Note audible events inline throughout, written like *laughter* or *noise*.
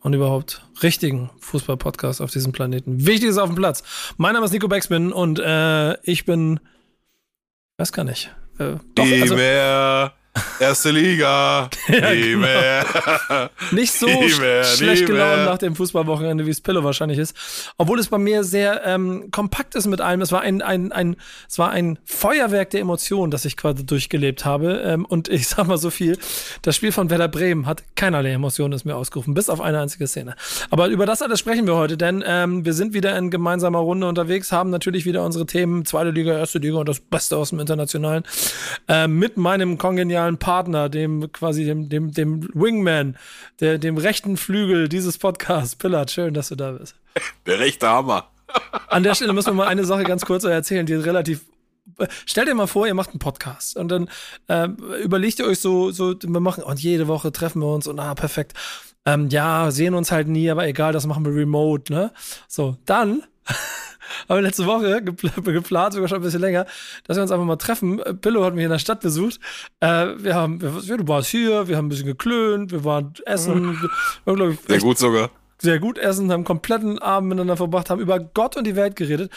und überhaupt richtigen Fußball-Podcast auf diesem Planeten. Wichtig ist auf dem Platz. Mein Name ist Nico Beckspin und äh, ich bin, weiß gar nicht. Äh, doch, also, Erste Liga. *laughs* ja, nie genau. mehr. *laughs* Nicht so mehr, schlecht gelaunt nach dem Fußballwochenende, wie es Pillow wahrscheinlich ist. Obwohl es bei mir sehr ähm, kompakt ist mit allem. Es war ein, ein, ein, es war ein Feuerwerk der Emotionen, das ich quasi durchgelebt habe. Ähm, und ich sag mal so viel: Das Spiel von Werder Bremen hat keinerlei Emotionen ist mir ausgerufen, bis auf eine einzige Szene. Aber über das alles sprechen wir heute, denn ähm, wir sind wieder in gemeinsamer Runde unterwegs, haben natürlich wieder unsere Themen zweite Liga, erste Liga und das Beste aus dem Internationalen äh, mit meinem kongenialen genialen Partner, dem quasi dem, dem, dem Wingman, der, dem rechten Flügel dieses Podcasts. Pillard, schön, dass du da bist. Der rechte Hammer. An der Stelle müssen wir mal eine Sache ganz kurz erzählen, die relativ Stellt dir mal vor, ihr macht einen Podcast und dann äh, überlegt ihr euch so, so, wir machen, und jede Woche treffen wir uns und ah, perfekt. Ähm, ja, sehen uns halt nie, aber egal, das machen wir remote, ne? So, dann *laughs* haben letzte Woche geplant, sogar schon ein bisschen länger, dass wir uns einfach mal treffen. Pillow hat mich in der Stadt besucht. Äh, wir haben, wir, du warst hier, wir haben ein bisschen geklönt, wir waren essen. Wir, wir, ich, Sehr gut sogar sehr gut essen, haben kompletten Abend miteinander verbracht, haben über Gott und die Welt geredet.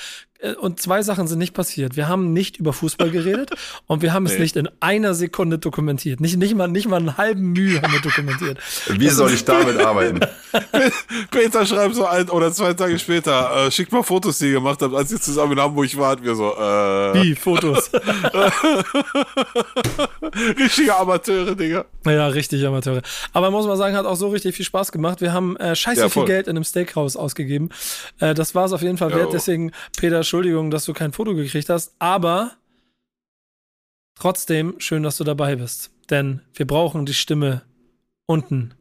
Äh, und zwei Sachen sind nicht passiert. Wir haben nicht über Fußball geredet *laughs* und wir haben nee. es nicht in einer Sekunde dokumentiert. Nicht, nicht, mal, nicht mal einen halben Mühe haben wir dokumentiert. *laughs* Wie das soll ich damit *laughs* arbeiten? Peter schreibt so ein oder zwei Tage später, äh, schickt mal Fotos, die ihr gemacht habt, als ihr zusammen in Hamburg wart. Wir so, äh. Wie, Fotos? Richtige Amateure, Digga. Ja, richtig Amateure. Aber muss man sagen, hat auch so richtig viel Spaß gemacht. Wir haben äh, scheiße ja, viel Geld in einem Steakhouse ausgegeben. Äh, das war es auf jeden Fall wert. Deswegen, Peter, Entschuldigung, dass du kein Foto gekriegt hast, aber trotzdem schön, dass du dabei bist. Denn wir brauchen die Stimme unten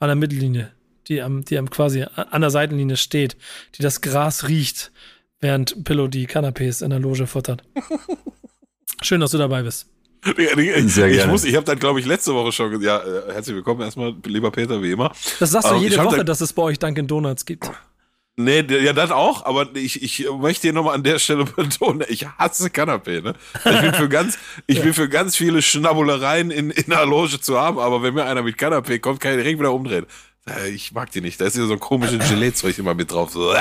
an der Mittellinie, die am, die am quasi an der Seitenlinie steht, die das Gras riecht, während Pillow die Canapés in der Loge futtert. *laughs* Schön, dass du dabei bist. Ich, Sehr gerne. ich, ich habe dann, glaube ich, letzte Woche schon gesagt, ja, äh, herzlich willkommen erstmal, lieber Peter, wie immer. Das sagst du ähm, jede Woche, dass es bei euch Dunkin' Donuts gibt. Nee, ja, das auch, aber ich, ich möchte hier nochmal an der Stelle *laughs* betonen, ich hasse Kanapé, ne? Ich bin für ganz, ich ja. bin für ganz viele Schnabbulereien in, in der Loge zu haben, aber wenn mir einer mit Kanapé kommt, kann ich direkt wieder umdrehen. Äh, ich mag die nicht. Da ist hier so ein komisches Gelee-Zeug immer mit drauf. So, äh,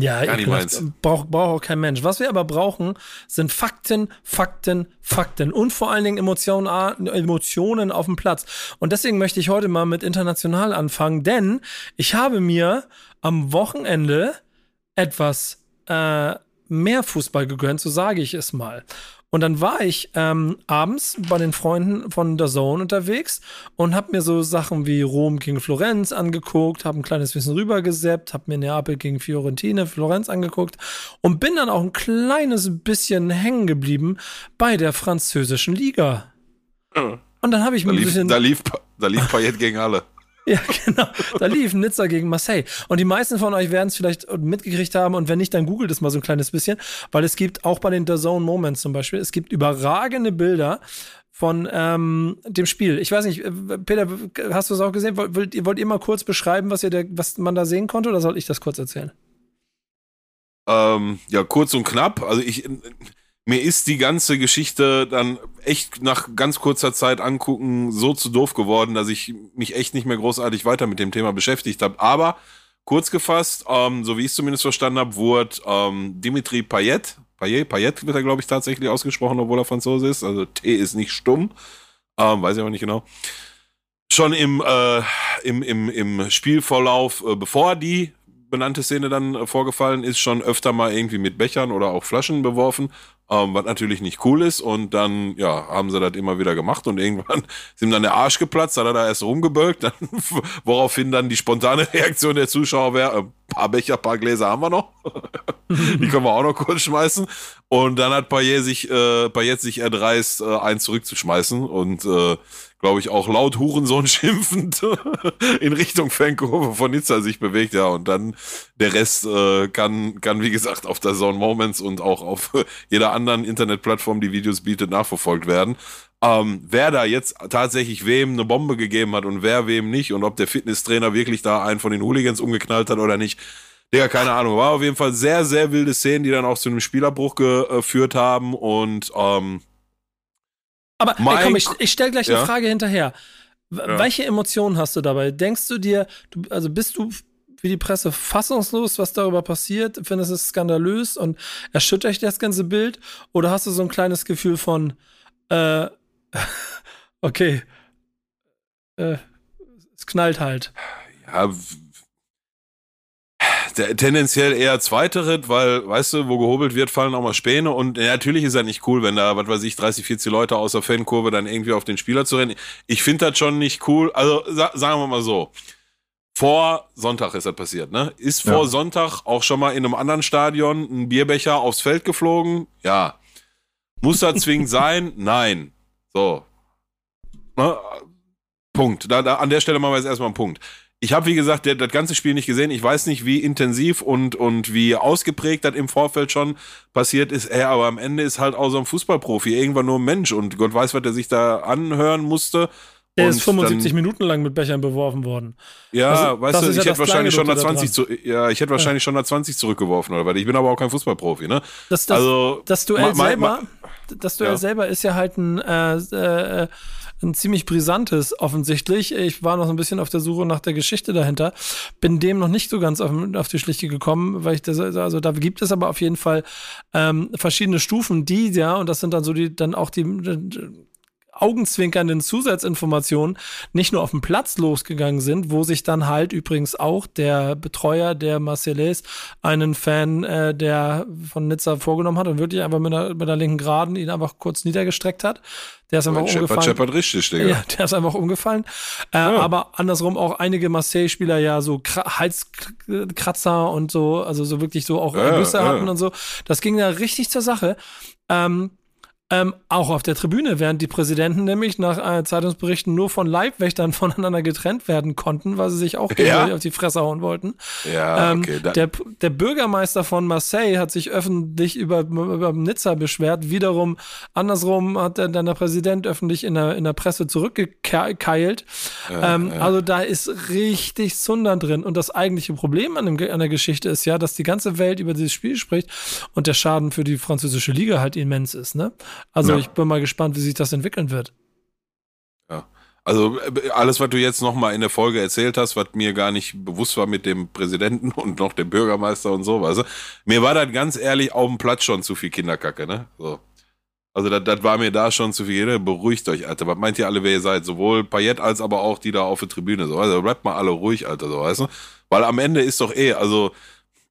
ja, gar meins. Braucht brauch auch kein Mensch. Was wir aber brauchen, sind Fakten, Fakten, Fakten und vor allen Dingen Emotionen, Emotionen auf dem Platz. Und deswegen möchte ich heute mal mit international anfangen, denn ich habe mir am Wochenende etwas äh, mehr Fußball gegönnt, so sage ich es mal. Und dann war ich ähm, abends bei den Freunden von der Zone unterwegs und habe mir so Sachen wie Rom gegen Florenz angeguckt, habe ein kleines bisschen rübergeseppt, habe mir Neapel gegen Fiorentine, Florenz angeguckt und bin dann auch ein kleines bisschen hängen geblieben bei der französischen Liga. Und dann habe ich mir ein bisschen. Da lief, da lief Payet gegen alle. Ja, genau. Da lief Nizza gegen Marseille. Und die meisten von euch werden es vielleicht mitgekriegt haben. Und wenn nicht, dann googelt es mal so ein kleines bisschen. Weil es gibt auch bei den The Zone Moments zum Beispiel, es gibt überragende Bilder von ähm, dem Spiel. Ich weiß nicht, äh, Peter, hast du es auch gesehen? Wollt, wollt ihr mal kurz beschreiben, was, ihr der, was man da sehen konnte? Oder soll ich das kurz erzählen? Ähm, ja, kurz und knapp. Also ich mir ist die ganze Geschichte dann echt nach ganz kurzer Zeit angucken so zu doof geworden, dass ich mich echt nicht mehr großartig weiter mit dem Thema beschäftigt habe. Aber kurz gefasst, ähm, so wie ich es zumindest verstanden habe, wurde ähm, Dimitri Payet, Payet, Payet wird er glaube ich tatsächlich ausgesprochen, obwohl er Franzose ist. Also T ist nicht stumm, ähm, weiß ich aber nicht genau. Schon im, äh, im, im, im Spielvorlauf, äh, bevor die benannte Szene dann äh, vorgefallen ist, schon öfter mal irgendwie mit Bechern oder auch Flaschen beworfen, ähm, was natürlich nicht cool ist. Und dann, ja, haben sie das immer wieder gemacht und irgendwann *laughs* ist ihm dann der Arsch geplatzt, hat er da erst rumgebölkt, *laughs* dann, woraufhin dann die spontane *laughs* Reaktion der Zuschauer wäre, ein äh, paar Becher, paar Gläser haben wir noch. Die können wir auch noch kurz schmeißen. Und dann hat Payet sich, äh, Payet sich erdreist, äh, einen zurückzuschmeißen und äh, glaube ich, auch laut Hurensohn *laughs* schimpfend *laughs* in Richtung Fankurve von Nizza sich bewegt, ja, und dann der Rest äh, kann, kann, wie gesagt, auf der Zone Moments und auch auf *laughs* jeder anderen Internetplattform, die Videos bietet, nachverfolgt werden. Ähm, wer da jetzt tatsächlich wem eine Bombe gegeben hat und wer wem nicht und ob der Fitnesstrainer wirklich da einen von den Hooligans umgeknallt hat oder nicht, Digga, keine Ahnung. War auf jeden Fall sehr, sehr wilde Szenen, die dann auch zu einem Spielerbruch geführt haben und ähm, aber ey, komm, ich, ich stelle gleich ja? eine Frage hinterher. Ja. Welche Emotionen hast du dabei? Denkst du dir, du, also bist du wie die Presse fassungslos, was darüber passiert? Findest du es skandalös und erschüttert dich das ganze Bild? Oder hast du so ein kleines Gefühl von, äh, *laughs* okay, äh, es knallt halt? Ja, tendenziell eher zweiteres, weil, weißt du, wo gehobelt wird, fallen auch mal Späne und ja, natürlich ist er nicht cool, wenn da, was weiß ich, 30, 40 Leute aus der Fankurve dann irgendwie auf den Spieler zu rennen. Ich finde das schon nicht cool. Also sa sagen wir mal so. Vor Sonntag ist das passiert, ne? Ist vor ja. Sonntag auch schon mal in einem anderen Stadion ein Bierbecher aufs Feld geflogen? Ja. Muss das zwingend *laughs* sein? Nein. So. Ne? Punkt. Da, da, an der Stelle machen wir jetzt erstmal einen Punkt. Ich habe, wie gesagt, der, das ganze Spiel nicht gesehen. Ich weiß nicht, wie intensiv und, und wie ausgeprägt das im Vorfeld schon passiert ist. Ey, aber am Ende ist halt auch so ein Fußballprofi irgendwann nur ein Mensch und Gott weiß, was er sich da anhören musste. Der und ist 75 dann, Minuten lang mit Bechern beworfen worden. Ja, also, weißt du, ich ja hätte wahrscheinlich schon nach 20 zu, ja, ich hätte wahrscheinlich ja. schon nach 20 zurückgeworfen oder was. Ich bin aber auch kein Fußballprofi, ne? Das, das, also, das Duell selber, das Duell ja. selber ist ja halt ein äh, äh, ein ziemlich brisantes offensichtlich. Ich war noch so ein bisschen auf der Suche nach der Geschichte dahinter, bin dem noch nicht so ganz auf, auf die Schlichte gekommen, weil ich das, also da gibt es aber auf jeden Fall ähm, verschiedene Stufen, die ja, und das sind dann so die, dann auch die augenzwinkernden Zusatzinformationen nicht nur auf dem Platz losgegangen sind, wo sich dann halt übrigens auch der Betreuer der Marseillais einen Fan äh, der von Nizza vorgenommen hat und wirklich einfach mit der, mit der linken Geraden ihn einfach kurz niedergestreckt hat. Der ist einfach Scheppert, umgefallen. Scheppert richtig, Digga. Ja, der ist einfach umgefallen. Äh, ja. Aber andersrum auch einige Marseille-Spieler ja so Halskratzer und so, also so wirklich so auch ja, ja. hatten und so. Das ging da richtig zur Sache. Ähm, ähm, auch auf der Tribüne, während die Präsidenten nämlich nach äh, Zeitungsberichten nur von Leibwächtern *laughs* voneinander getrennt werden konnten, weil sie sich auch ja. auf die Fresse hauen wollten. Ja, ähm, okay. Der, der Bürgermeister von Marseille hat sich öffentlich über, über Nizza beschwert. Wiederum andersrum hat der, dann der Präsident öffentlich in der, in der Presse zurückgekeilt. Ja, ähm, ja. Also da ist richtig Zunder drin. Und das eigentliche Problem an, dem, an der Geschichte ist ja, dass die ganze Welt über dieses Spiel spricht und der Schaden für die französische Liga halt immens ist. Ne? Also ja. ich bin mal gespannt, wie sich das entwickeln wird. Ja. Also äh, alles, was du jetzt nochmal in der Folge erzählt hast, was mir gar nicht bewusst war mit dem Präsidenten *laughs* und noch dem Bürgermeister und so, weißt du, mir war das ganz ehrlich auf dem Platz schon zu viel Kinderkacke, ne? So. Also das, das war mir da schon zu viel. Beruhigt euch, Alter. Was meint ihr alle, wer ihr seid? Sowohl Payet als aber auch die da auf der Tribüne. So, also bleibt mal alle ruhig, Alter, so, weißt du? Weil am Ende ist doch eh, also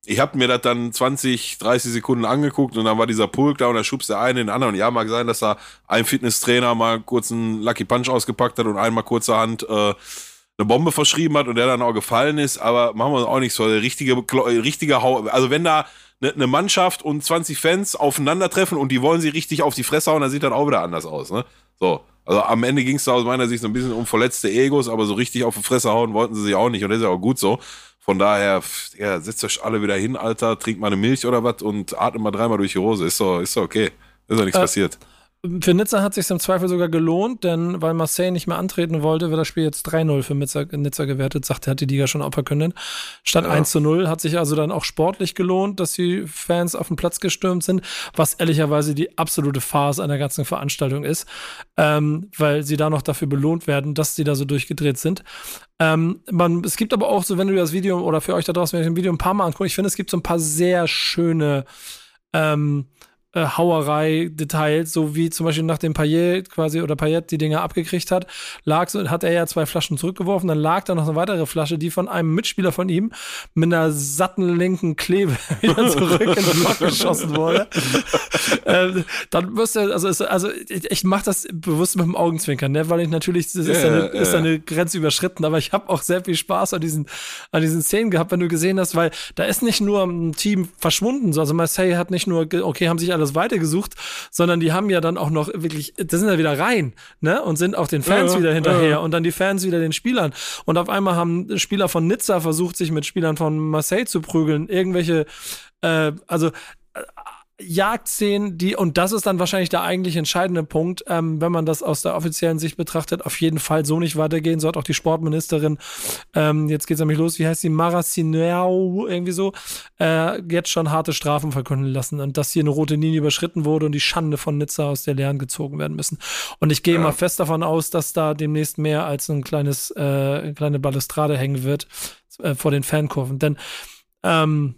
ich habe mir das dann 20, 30 Sekunden angeguckt und dann war dieser Pulk da und da schubst der eine in den anderen. Und ja, mag sein, dass da ein Fitnesstrainer mal kurz einen Lucky Punch ausgepackt hat und einmal kurzerhand äh, eine Bombe verschrieben hat und der dann auch gefallen ist. Aber machen wir auch nichts vor. Der richtige, richtige Hau also wenn da eine ne Mannschaft und 20 Fans aufeinandertreffen und die wollen sie richtig auf die Fresse hauen, dann sieht das auch wieder anders aus. Ne? So. Also am Ende ging es da aus meiner Sicht so ein bisschen um verletzte Egos, aber so richtig auf die Fresse hauen wollten sie sich auch nicht und das ist ja auch gut so. Von daher, ja, setzt euch alle wieder hin, Alter, trinkt mal eine Milch oder was und atmet mal dreimal durch die Hose. Ist doch, ist doch okay. Ist doch nichts äh, passiert. Für Nizza hat es sich im Zweifel sogar gelohnt, denn weil Marseille nicht mehr antreten wollte, wird das Spiel jetzt 3-0 für Nizza, Nizza gewertet, sagte, hat die Liga schon auch verkündet. Statt ja. 1 0 hat sich also dann auch sportlich gelohnt, dass die Fans auf den Platz gestürmt sind, was ehrlicherweise die absolute Farce einer ganzen Veranstaltung ist, ähm, weil sie da noch dafür belohnt werden, dass sie da so durchgedreht sind. Ähm, man, es gibt aber auch so, wenn du das Video oder für euch da draußen, wenn ihr das Video ein paar Mal anguckt, ich finde, es gibt so ein paar sehr schöne ähm, äh, Hauerei-Details, so wie zum Beispiel nachdem Payet quasi oder Payet die Dinger abgekriegt hat, lag so, hat er ja zwei Flaschen zurückgeworfen, dann lag da noch eine weitere Flasche, die von einem Mitspieler von ihm mit einer satten linken Klebe *laughs* wieder zurück in den Lock geschossen wurde. *laughs* äh, dann müsste, also, ist, also ich, ich mache das bewusst mit dem Augenzwinkern, ne? weil ich natürlich, das ist, yeah, eine, yeah. ist eine Grenze überschritten, aber ich habe auch sehr viel Spaß an diesen, an diesen Szenen gehabt, wenn du gesehen hast, weil da ist nicht nur ein Team verschwunden, also Marseille hat nicht nur, okay, haben sich alle alles weitergesucht, sondern die haben ja dann auch noch wirklich, da sind ja wieder rein, ne? Und sind auch den Fans ja, wieder hinterher ja. und dann die Fans wieder den Spielern. Und auf einmal haben Spieler von Nizza versucht, sich mit Spielern von Marseille zu prügeln. Irgendwelche, äh, also Jagdszenen, die, und das ist dann wahrscheinlich der eigentlich entscheidende Punkt, ähm, wenn man das aus der offiziellen Sicht betrachtet, auf jeden Fall so nicht weitergehen. So hat auch die Sportministerin, ähm, jetzt geht's nämlich los, wie heißt sie, Maracineau, irgendwie so, äh, jetzt schon harte Strafen verkünden lassen und dass hier eine rote Linie überschritten wurde und die Schande von Nizza aus der Lehren gezogen werden müssen. Und ich gehe ja. mal fest davon aus, dass da demnächst mehr als ein kleines, äh, eine kleine Balustrade hängen wird äh, vor den Fankurven. Denn ähm,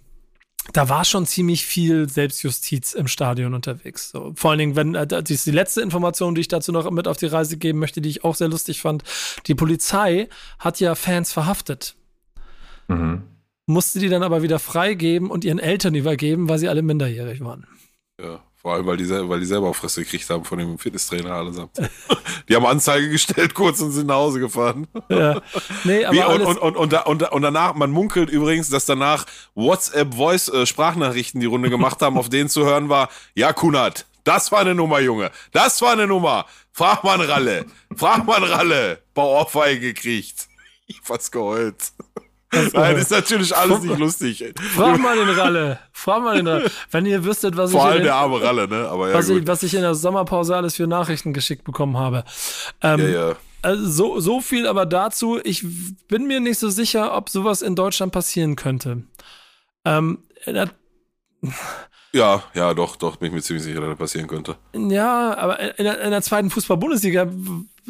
da war schon ziemlich viel Selbstjustiz im Stadion unterwegs. So, vor allen Dingen, wenn, äh, das ist die letzte Information, die ich dazu noch mit auf die Reise geben möchte, die ich auch sehr lustig fand. Die Polizei hat ja Fans verhaftet. Mhm. Musste die dann aber wieder freigeben und ihren Eltern übergeben, weil sie alle minderjährig waren. Ja. Vor allem, weil die, weil die selber auch Fresse gekriegt haben von dem Fitnesstrainer allesamt. *laughs* die haben Anzeige gestellt, *laughs* kurz und sind nach Hause gefahren. Ja. Nee, aber Wie, und, und, und, und, und, und danach, man munkelt übrigens, dass danach WhatsApp-Voice-Sprachnachrichten äh, die Runde gemacht haben, auf denen zu hören war, ja, Kunat, das war eine Nummer, Junge. Das war eine Nummer. Frag mal Ralle. Frag mal Ralle. Bauohrfeige gekriegt. Ich fast geheult. Nein, ist natürlich alles nicht lustig. Frag mal den Ralle. Frag mal den Ralle. Wenn ihr wüsstet, was Vor ich. Vor allem der arme Ralle, ne? Aber ja, was, ich, was ich in der Sommerpause alles für Nachrichten geschickt bekommen habe. Ähm, ja, ja. Also so, so viel aber dazu. Ich bin mir nicht so sicher, ob sowas in Deutschland passieren könnte. Ähm, ja, ja, doch, doch, bin ich mir ziemlich sicher, dass das passieren könnte. Ja, aber in der, in der zweiten Fußball-Bundesliga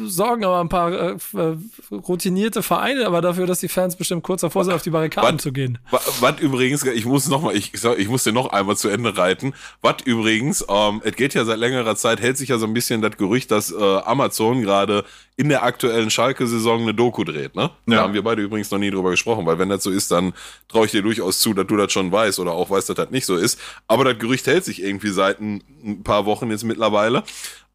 sorgen aber ein paar äh, äh, routinierte Vereine aber dafür, dass die Fans bestimmt kurz davor sind, auf die Barrikaden wat, zu gehen. Was übrigens, ich muss noch mal, ich, ich muss den noch einmal zu Ende reiten. Was übrigens, ähm, es geht ja seit längerer Zeit, hält sich ja so ein bisschen das Gerücht, dass äh, Amazon gerade in der aktuellen Schalke-Saison eine Doku dreht, ne? Ja. Da haben wir beide übrigens noch nie drüber gesprochen, weil wenn das so ist, dann traue ich dir durchaus zu, dass du das schon weißt oder auch weißt, dass das nicht so ist. Aber das Gerücht hält sich irgendwie seit ein, ein paar Wochen jetzt mittlerweile.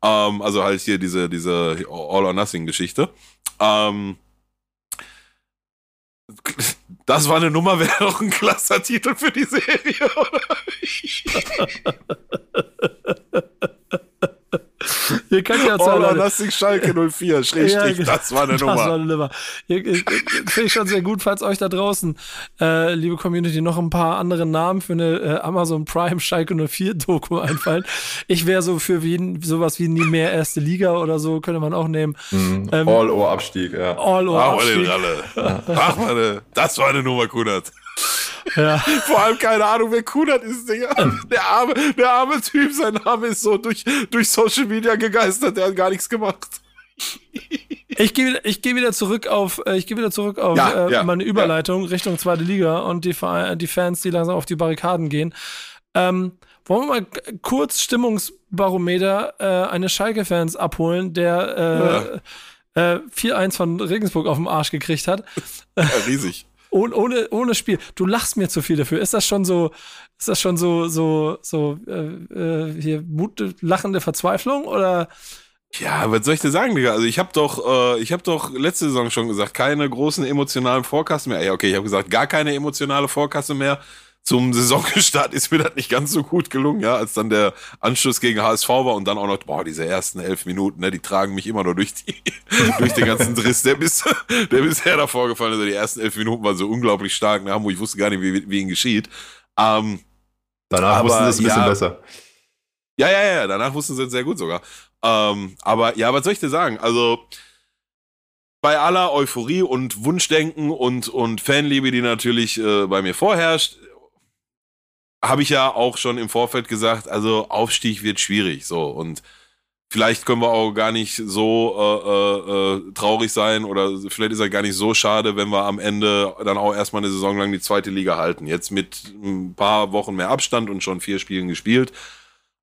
Ähm, also halt hier diese, diese All or Nothing Geschichte. Ähm, das war eine Nummer, *laughs* wäre doch ein klasser Titel für die Serie, oder? *laughs* *laughs* Ihr könnt ja All or Nothing Schalke 04, *laughs* schrägstrich, ja, genau. das war eine das Nummer. War eine Nummer. Finde ich schon sehr gut, falls euch da draußen, äh, liebe Community, noch ein paar andere Namen für eine äh, Amazon Prime Schalke 04 Doku *laughs* einfallen. Ich wäre so für wie, sowas wie nie mehr erste Liga oder so, könnte man auch nehmen. Mhm. Ähm, All-Ohr-Abstieg, ja. All-Ohr-Abstieg. Ach, Mann, das war eine Nummer, Kunert. Ja. *laughs* Vor allem keine Ahnung, wer Kunert ist, Digga. Der arme, der arme Typ, sein Name ist so durch, durch Social Media gegeistert, der hat gar nichts gemacht. *laughs* Ich gehe ich geh wieder zurück auf, äh, ich wieder zurück auf ja, äh, ja, meine Überleitung ja. Richtung zweite Liga und die, die Fans, die langsam auf die Barrikaden gehen. Ähm, wollen wir mal kurz Stimmungsbarometer äh, eines Schalke-Fans abholen, der äh, äh, 4-1 von Regensburg auf dem Arsch gekriegt hat. Riesig ohne, ohne, ohne Spiel. Du lachst mir zu viel dafür. Ist das schon so, ist das schon so, so, so, äh, äh hier Mut, lachende Verzweiflung oder? Ja, was soll ich dir sagen, Digga? Also ich habe doch, äh, ich habe doch letzte Saison schon gesagt, keine großen emotionalen Vorkasse mehr. Ja, okay, ich habe gesagt, gar keine emotionale Vorkasse mehr zum Saisonstart ist mir das nicht ganz so gut gelungen, ja, als dann der Anschluss gegen HSV war und dann auch noch, boah, diese ersten elf Minuten, ne, die tragen mich immer nur durch die, *laughs* durch den ganzen Driss, der bis, *laughs* der bisher davor gefallen ist. Also die ersten elf Minuten waren so unglaublich stark, ne, wo ich wusste gar nicht, wie, wie ihn geschieht. Ähm, danach aber, wussten sie es ein bisschen ja, besser. Ja, ja, ja, danach wussten sie es sehr gut sogar. Ähm, aber ja, was soll ich dir sagen? Also, bei aller Euphorie und Wunschdenken und, und Fanliebe, die natürlich äh, bei mir vorherrscht, habe ich ja auch schon im Vorfeld gesagt, also Aufstieg wird schwierig, so und vielleicht können wir auch gar nicht so äh, äh, äh, traurig sein oder vielleicht ist er gar nicht so schade, wenn wir am Ende dann auch erstmal eine Saison lang die zweite Liga halten. Jetzt mit ein paar Wochen mehr Abstand und schon vier Spielen gespielt.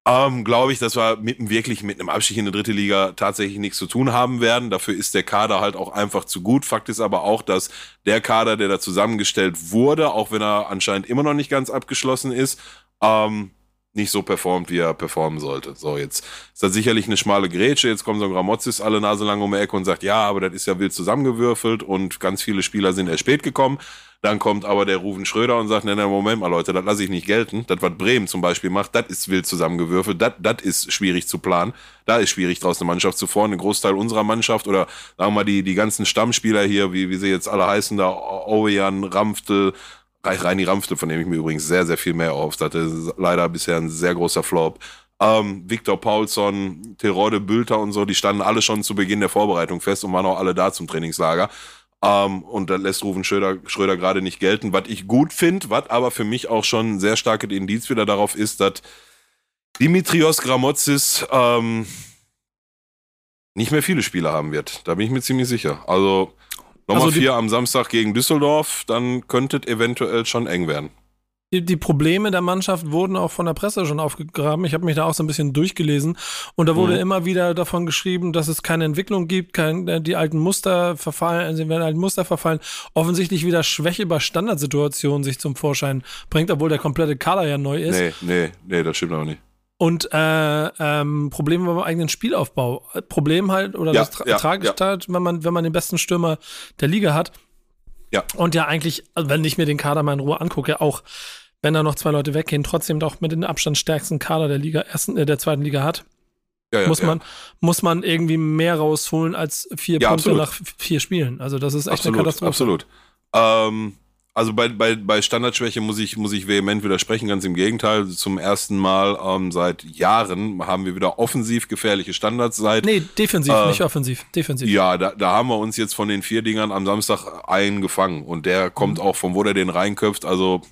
Ähm, glaube ich, dass wir mit, wirklich mit einem Abstieg in der dritte Liga tatsächlich nichts zu tun haben werden. Dafür ist der Kader halt auch einfach zu gut. Fakt ist aber auch, dass der Kader, der da zusammengestellt wurde, auch wenn er anscheinend immer noch nicht ganz abgeschlossen ist, ähm, nicht so performt, wie er performen sollte. So, jetzt ist das sicherlich eine schmale Grätsche. Jetzt kommt so ein Gramozis alle Nase lang um die Ecke und sagt, ja, aber das ist ja wild zusammengewürfelt und ganz viele Spieler sind erst spät gekommen. Dann kommt aber der Ruven Schröder und sagt, ne, ne, Moment mal, Leute, das lasse ich nicht gelten. Das, was Bremen zum Beispiel macht, das ist wild zusammengewürfelt. Das, das ist schwierig zu planen. Da ist schwierig, draus eine Mannschaft zu formen. Ein Großteil unserer Mannschaft oder sagen wir mal die, die ganzen Stammspieler hier, wie, wie sie jetzt alle heißen, da Owejan, Ramftel, Reini Ramftel, von dem ich mir übrigens sehr, sehr viel mehr erhofft hatte. Leider bisher ein sehr großer Flop. Ähm, Viktor Paulsson, Terode Bülter und so, die standen alle schon zu Beginn der Vorbereitung fest und waren auch alle da zum Trainingslager. Ähm, und da lässt Rufen Schröder, Schröder gerade nicht gelten, was ich gut finde, was aber für mich auch schon ein sehr starkes Indiz wieder darauf ist, dass Dimitrios Gramotzis ähm, nicht mehr viele Spiele haben wird. Da bin ich mir ziemlich sicher. Also nochmal also vier am Samstag gegen Düsseldorf, dann könnte es eventuell schon eng werden die, die, Probleme der Mannschaft wurden auch von der Presse schon aufgegraben. Ich habe mich da auch so ein bisschen durchgelesen und da wurde mhm. immer wieder davon geschrieben, dass es keine Entwicklung gibt, kein, äh, die alten Muster verfallen, also werden alten Muster verfallen. Offensichtlich wieder Schwäche bei Standardsituationen sich zum Vorschein bringt, obwohl der komplette Kader ja neu ist. Nee, nee, nee, das stimmt auch nicht. Und äh, ähm, Probleme beim eigenen Spielaufbau. Problem halt, oder ja, das tra ja, tragisch ja. halt, wenn man, wenn man den besten Stürmer der Liga hat. Ja. Und ja, eigentlich, also wenn ich mir den Kader mal in Ruhe angucke, auch wenn da noch zwei Leute weggehen, trotzdem doch mit dem Abstand stärksten Kader der Liga, ersten, äh, der zweiten Liga hat. Ja, ja, muss man ja. muss man irgendwie mehr rausholen als vier Punkte absolut. nach vier Spielen. Also das ist echt absolut, eine Katastrophe. Absolut. Ähm, also bei, bei, bei Standardschwäche muss ich, muss ich vehement widersprechen, ganz im Gegenteil. Zum ersten Mal ähm, seit Jahren haben wir wieder offensiv gefährliche Standards seit. Nee, defensiv, äh, nicht offensiv, defensiv. Ja, da, da haben wir uns jetzt von den vier Dingern am Samstag eingefangen. Und der kommt mhm. auch von wo der den reinköpft. Also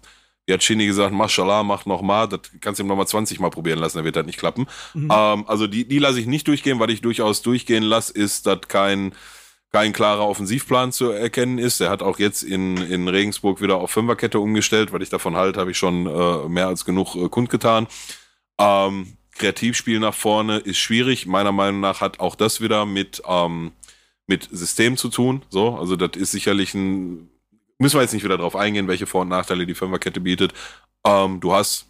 wie hat Chini gesagt, Mashallah, mach noch mal, das kannst du ihm noch mal 20 Mal probieren lassen, dann wird das nicht klappen. Mhm. Ähm, also die, die lasse ich nicht durchgehen, weil ich durchaus durchgehen lasse, ist, dass kein, kein klarer Offensivplan zu erkennen ist. Er hat auch jetzt in, in Regensburg wieder auf Fünferkette umgestellt, weil ich davon halte, habe ich schon äh, mehr als genug äh, kundgetan. Ähm, Kreativspiel nach vorne ist schwierig. Meiner Meinung nach hat auch das wieder mit, ähm, mit System zu tun. So, also das ist sicherlich ein Müssen wir jetzt nicht wieder drauf eingehen, welche Vor- und Nachteile die Fünferkette bietet. Ähm, du hast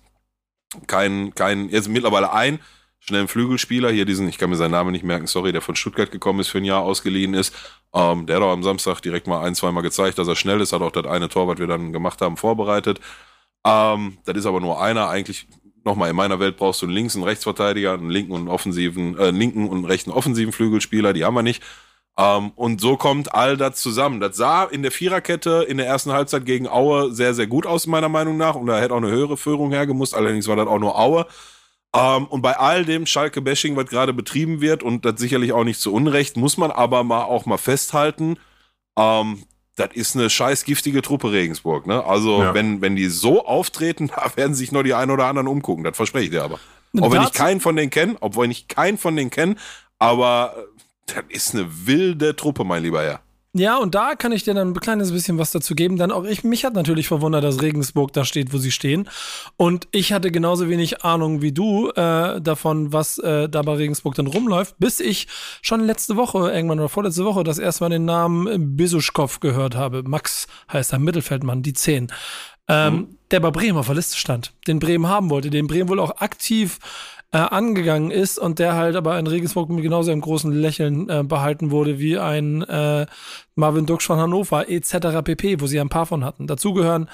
keinen, keinen, jetzt mittlerweile ein schnellen Flügelspieler, hier diesen, ich kann mir seinen Namen nicht merken, sorry, der von Stuttgart gekommen ist, für ein Jahr ausgeliehen ist. Ähm, der hat auch am Samstag direkt mal ein, zweimal gezeigt, dass er schnell ist, hat auch das eine Tor, was wir dann gemacht haben, vorbereitet. Ähm, das ist aber nur einer. Eigentlich, nochmal, in meiner Welt brauchst du einen links- und Rechtsverteidiger, einen linken und einen offensiven, äh, linken und einen rechten offensiven Flügelspieler, die haben wir nicht. Ähm, und so kommt all das zusammen. Das sah in der Viererkette in der ersten Halbzeit gegen Aue sehr, sehr gut aus, meiner Meinung nach. Und da hätte auch eine höhere Führung hergemusst. Allerdings war das auch nur Aue. Ähm, und bei all dem Schalke-Bashing, was gerade betrieben wird, und das sicherlich auch nicht zu Unrecht, muss man aber mal auch mal festhalten, ähm, das ist eine scheiß giftige Truppe Regensburg. Ne? Also, ja. wenn, wenn die so auftreten, *laughs* da werden sich nur die einen oder anderen umgucken. Das verspreche ich dir aber. Auch wenn ich keinen von denen kenne, obwohl ich keinen von denen kenne, aber das ist eine wilde Truppe, mein lieber Herr. Ja, und da kann ich dir dann ein kleines bisschen was dazu geben. Dann auch ich, mich hat natürlich verwundert, dass Regensburg da steht, wo sie stehen. Und ich hatte genauso wenig Ahnung wie du äh, davon, was äh, da bei Regensburg dann rumläuft, bis ich schon letzte Woche, irgendwann oder vorletzte Woche, das erste Mal den Namen Besuschkow gehört habe. Max heißt er, Mittelfeldmann, die 10. Ähm, mhm. Der bei Bremen auf der Liste stand, den Bremen haben wollte, den Bremen wohl auch aktiv äh, angegangen ist und der halt aber in Regensburg mit genauso einem großen Lächeln äh, behalten wurde wie ein äh, Marvin Dux von Hannover etc. pp, wo sie ein paar von hatten. Dazu gehören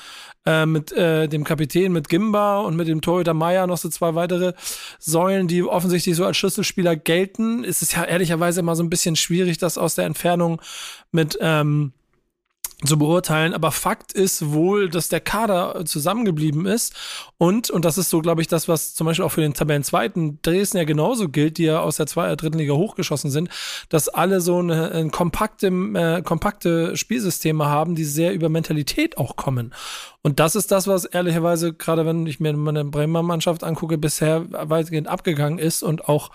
äh, mit äh, dem Kapitän, mit Gimba und mit dem Torhüter Meier noch so zwei weitere Säulen, die offensichtlich so als Schlüsselspieler gelten. Es ist ja ehrlicherweise immer so ein bisschen schwierig, das aus der Entfernung mit ähm, zu beurteilen. Aber Fakt ist wohl, dass der Kader zusammengeblieben ist. Und, und das ist so, glaube ich, das, was zum Beispiel auch für den Tabellenzweiten Dresden ja genauso gilt, die ja aus der zweiten, dritten Liga hochgeschossen sind, dass alle so eine, ein kompakte, äh, kompakte Spielsysteme haben, die sehr über Mentalität auch kommen. Und das ist das, was ehrlicherweise, gerade wenn ich mir meine Bremer Mannschaft angucke, bisher weitgehend abgegangen ist und auch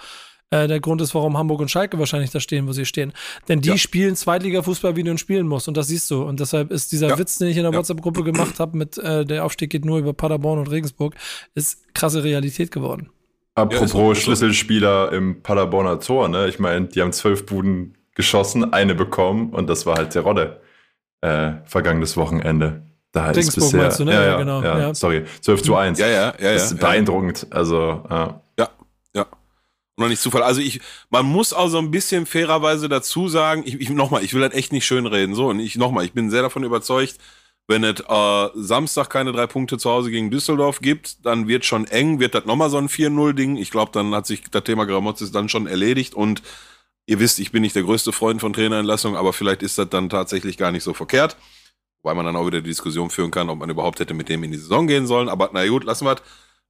äh, der Grund ist, warum Hamburg und Schalke wahrscheinlich da stehen, wo sie stehen. Denn die ja. spielen Zweitliga-Fußball, wie du ihn spielen musst. Und das siehst du. Und deshalb ist dieser ja. Witz, den ich in der ja. WhatsApp-Gruppe gemacht habe, mit äh, der Aufstieg geht nur über Paderborn und Regensburg, ist krasse Realität geworden. Apropos ja, Schlüsselspieler im Paderborner Tor, ne? Ich meine, die haben zwölf Buden geschossen, eine bekommen und das war halt Terodde. Äh, vergangenes Wochenende. Da ist bisher, du, ne? ja, ja, genau. Ja, ja. Sorry, 12 zu 1. Ja, ja, ja. Das ist beeindruckend. Also, ja. Ja, ja. Noch nicht Zufall. Also ich, man muss auch so ein bisschen fairerweise dazu sagen, ich, ich nochmal, ich will halt echt nicht schön reden. So, und ich nochmal, ich bin sehr davon überzeugt, wenn es äh, Samstag keine drei Punkte zu Hause gegen Düsseldorf gibt, dann wird schon eng, wird das nochmal so ein 4-0-Ding. Ich glaube, dann hat sich das Thema Gramozis dann schon erledigt und ihr wisst, ich bin nicht der größte Freund von Trainerentlassung, aber vielleicht ist das dann tatsächlich gar nicht so verkehrt. Weil man dann auch wieder die Diskussion führen kann, ob man überhaupt hätte mit dem in die Saison gehen sollen. Aber na gut, lassen wir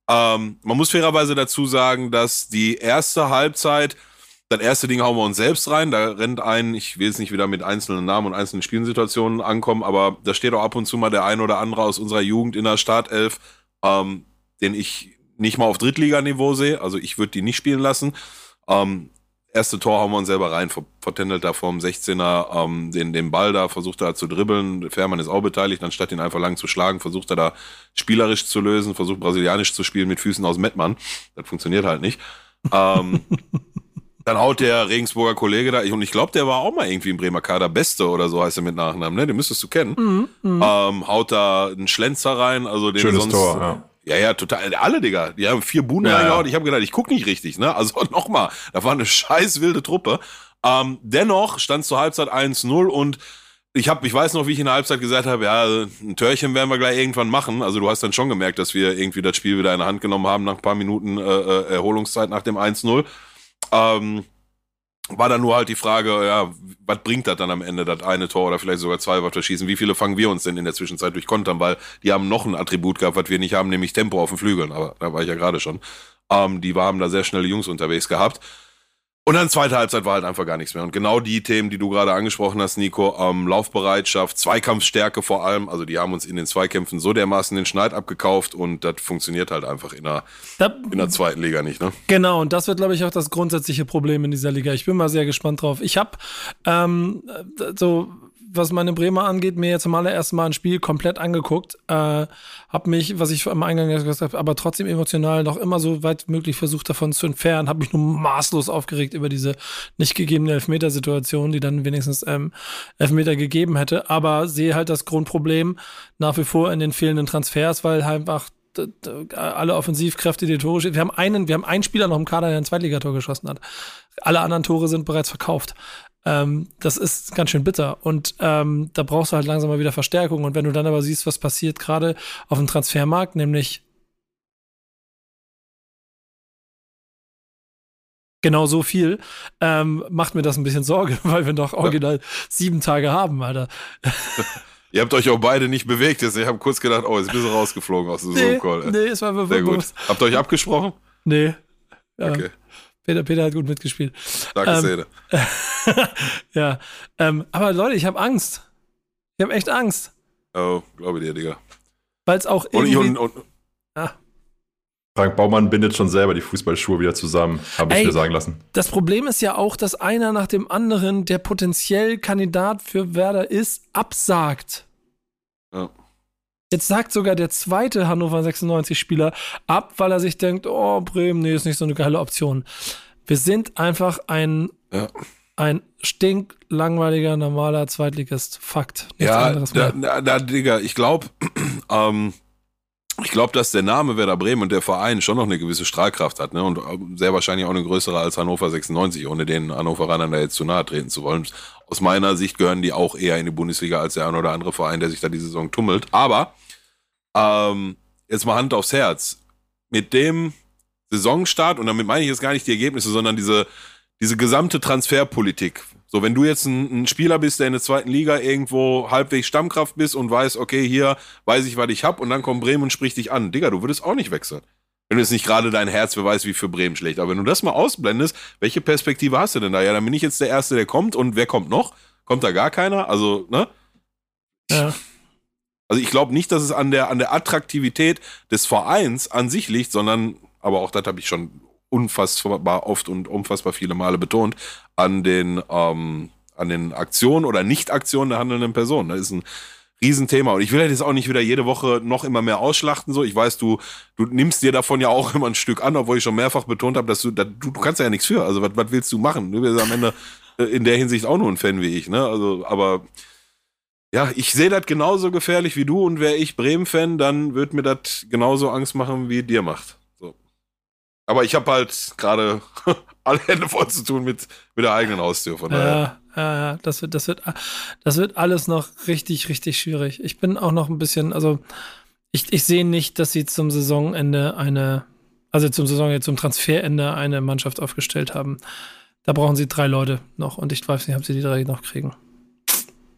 ähm, Man muss fairerweise dazu sagen, dass die erste Halbzeit das erste Ding hauen wir uns selbst rein. Da rennt ein, ich will jetzt nicht wieder mit einzelnen Namen und einzelnen Spielsituationen ankommen, aber da steht auch ab und zu mal der ein oder andere aus unserer Jugend in der Startelf, ähm, den ich nicht mal auf Drittliganiveau sehe. Also ich würde die nicht spielen lassen. Ähm, erste Tor hauen wir uns selber rein, vertändelt da vorm 16er ähm, den, den Ball da, versucht er zu dribbeln. Fährmann ist auch beteiligt, anstatt ihn einfach lang zu schlagen, versucht er da spielerisch zu lösen, versucht brasilianisch zu spielen mit Füßen aus Mettmann. Das funktioniert halt nicht. Ähm, *laughs* Dann haut der Regensburger Kollege da, und ich glaube, der war auch mal irgendwie im Bremer Kader Beste oder so heißt er mit Nachnamen, ne? Den müsstest du kennen. Mhm, mh. ähm, haut da einen Schlenzer rein, also den Schönes sonst. Tor, ja. Ja, ja, total. Alle, Digga. Die haben vier Buhnen ja, reingehauen. Ich habe gedacht, ich guck nicht richtig, ne? Also *laughs* nochmal, da war eine scheiß wilde Truppe. Ähm, dennoch stand zur Halbzeit 1-0 und ich hab, ich weiß noch, wie ich in der Halbzeit gesagt habe, ja, ein Törchen werden wir gleich irgendwann machen. Also du hast dann schon gemerkt, dass wir irgendwie das Spiel wieder in der Hand genommen haben nach ein paar Minuten äh, äh Erholungszeit nach dem 1-0. Ähm, war dann nur halt die Frage, ja, was bringt das dann am Ende, das eine Tor oder vielleicht sogar zwei, wir schießen? Wie viele fangen wir uns denn in der Zwischenzeit durch Kontern? Weil die haben noch ein Attribut gehabt, was wir nicht haben, nämlich Tempo auf den Flügeln. Aber da war ich ja gerade schon. Ähm, die haben da sehr schnelle Jungs unterwegs gehabt. Und dann zweite Halbzeit war halt einfach gar nichts mehr. Und genau die Themen, die du gerade angesprochen hast, Nico, ähm, Laufbereitschaft, Zweikampfstärke vor allem, also die haben uns in den Zweikämpfen so dermaßen den Schneid abgekauft und das funktioniert halt einfach in der, da, in der zweiten Liga nicht, ne? Genau, und das wird, glaube ich, auch das grundsätzliche Problem in dieser Liga. Ich bin mal sehr gespannt drauf. Ich habe ähm, so was meine Bremer angeht, mir jetzt zum allerersten Mal ein Spiel komplett angeguckt. Äh, hab mich, was ich am Eingang gesagt habe, aber trotzdem emotional noch immer so weit möglich versucht davon zu entfernen. Hab mich nur maßlos aufgeregt über diese nicht gegebene Elfmetersituation, die dann wenigstens ähm, Elfmeter gegeben hätte. Aber sehe halt das Grundproblem nach wie vor in den fehlenden Transfers, weil halt einfach alle Offensivkräfte, die Tore Wir haben einen, wir haben einen Spieler noch im Kader, der ein Zweitligator geschossen hat. Alle anderen Tore sind bereits verkauft. Ähm, das ist ganz schön bitter. Und ähm, da brauchst du halt langsam mal wieder Verstärkung. Und wenn du dann aber siehst, was passiert gerade auf dem Transfermarkt, nämlich genau so viel, ähm, macht mir das ein bisschen Sorge, *laughs* weil wir noch original ja. sieben Tage haben, Alter. *laughs* Ihr habt euch auch beide nicht bewegt. Jetzt. Ich habe kurz gedacht, oh, jetzt bist du rausgeflogen aus dem nee, Zoom-Call. Nee, es war Sehr gut. Habt ihr euch abgesprochen? Nee. Okay. Peter, Peter hat gut mitgespielt. Danke, ähm, Szene. *laughs* ja, ähm, aber Leute, ich habe Angst. Ich habe echt Angst. Oh, glaube dir, Digga. Weil es auch irgendwie... Und, und, und, ah. Frank Baumann bindet schon selber die Fußballschuhe wieder zusammen, habe ich mir sagen lassen. Das Problem ist ja auch, dass einer nach dem anderen, der potenziell Kandidat für Werder ist, absagt. Ja. Jetzt sagt sogar der zweite Hannover 96-Spieler ab, weil er sich denkt, oh, Bremen, nee, ist nicht so eine geile Option. Wir sind einfach ein, ja. ein stinklangweiliger, normaler Zweitligist. Fakt. Nichts ja, da, da, da, Digga, ich glaube, *clears throat* ähm, ich glaube, dass der Name Werder Bremen und der Verein schon noch eine gewisse Strahlkraft hat, ne? Und äh, sehr wahrscheinlich auch eine größere als Hannover 96, ohne den Hannoveranern da jetzt zu nahe treten zu wollen. Aus meiner Sicht gehören die auch eher in die Bundesliga als der ein oder andere Verein, der sich da die Saison tummelt. Aber ähm, jetzt mal Hand aufs Herz. Mit dem Saisonstart, und damit meine ich jetzt gar nicht die Ergebnisse, sondern diese, diese gesamte Transferpolitik. So, wenn du jetzt ein, ein, Spieler bist, der in der zweiten Liga irgendwo halbwegs Stammkraft bist und weißt, okay, hier weiß ich, was ich hab, und dann kommt Bremen und spricht dich an. Digga, du würdest auch nicht wechseln. Wenn du jetzt nicht gerade dein Herz beweist, wie für Bremen schlecht. Aber wenn du das mal ausblendest, welche Perspektive hast du denn da? Ja, dann bin ich jetzt der Erste, der kommt. Und wer kommt noch? Kommt da gar keiner? Also, ne? Ja. Also ich glaube nicht, dass es an der, an der Attraktivität des Vereins an sich liegt, sondern, aber auch das habe ich schon unfassbar oft und unfassbar viele Male betont, an den, ähm, an den Aktionen oder Nicht-Aktionen der handelnden Personen. Da ist ein Riesenthema. Und ich will jetzt auch nicht wieder jede Woche noch immer mehr ausschlachten. So, ich weiß, du, du nimmst dir davon ja auch *laughs* immer ein Stück an, obwohl ich schon mehrfach betont habe, dass du, da, du, du kannst ja nichts für. Also, was, was willst du machen? Du bist am Ende äh, in der Hinsicht auch nur ein Fan wie ich, ne? Also, aber ja, ich sehe das genauso gefährlich wie du und wäre ich Bremen-Fan, dann würde mir das genauso Angst machen, wie dir macht. So. Aber ich habe halt gerade *laughs* alle Hände voll zu tun mit, mit der eigenen Haustür. Von daher. Ja, ja, das wird, das wird, das wird alles noch richtig, richtig schwierig. Ich bin auch noch ein bisschen, also ich, ich sehe nicht, dass sie zum Saisonende eine, also zum Saison, zum Transferende eine Mannschaft aufgestellt haben. Da brauchen sie drei Leute noch und ich weiß nicht, ob sie die drei noch kriegen.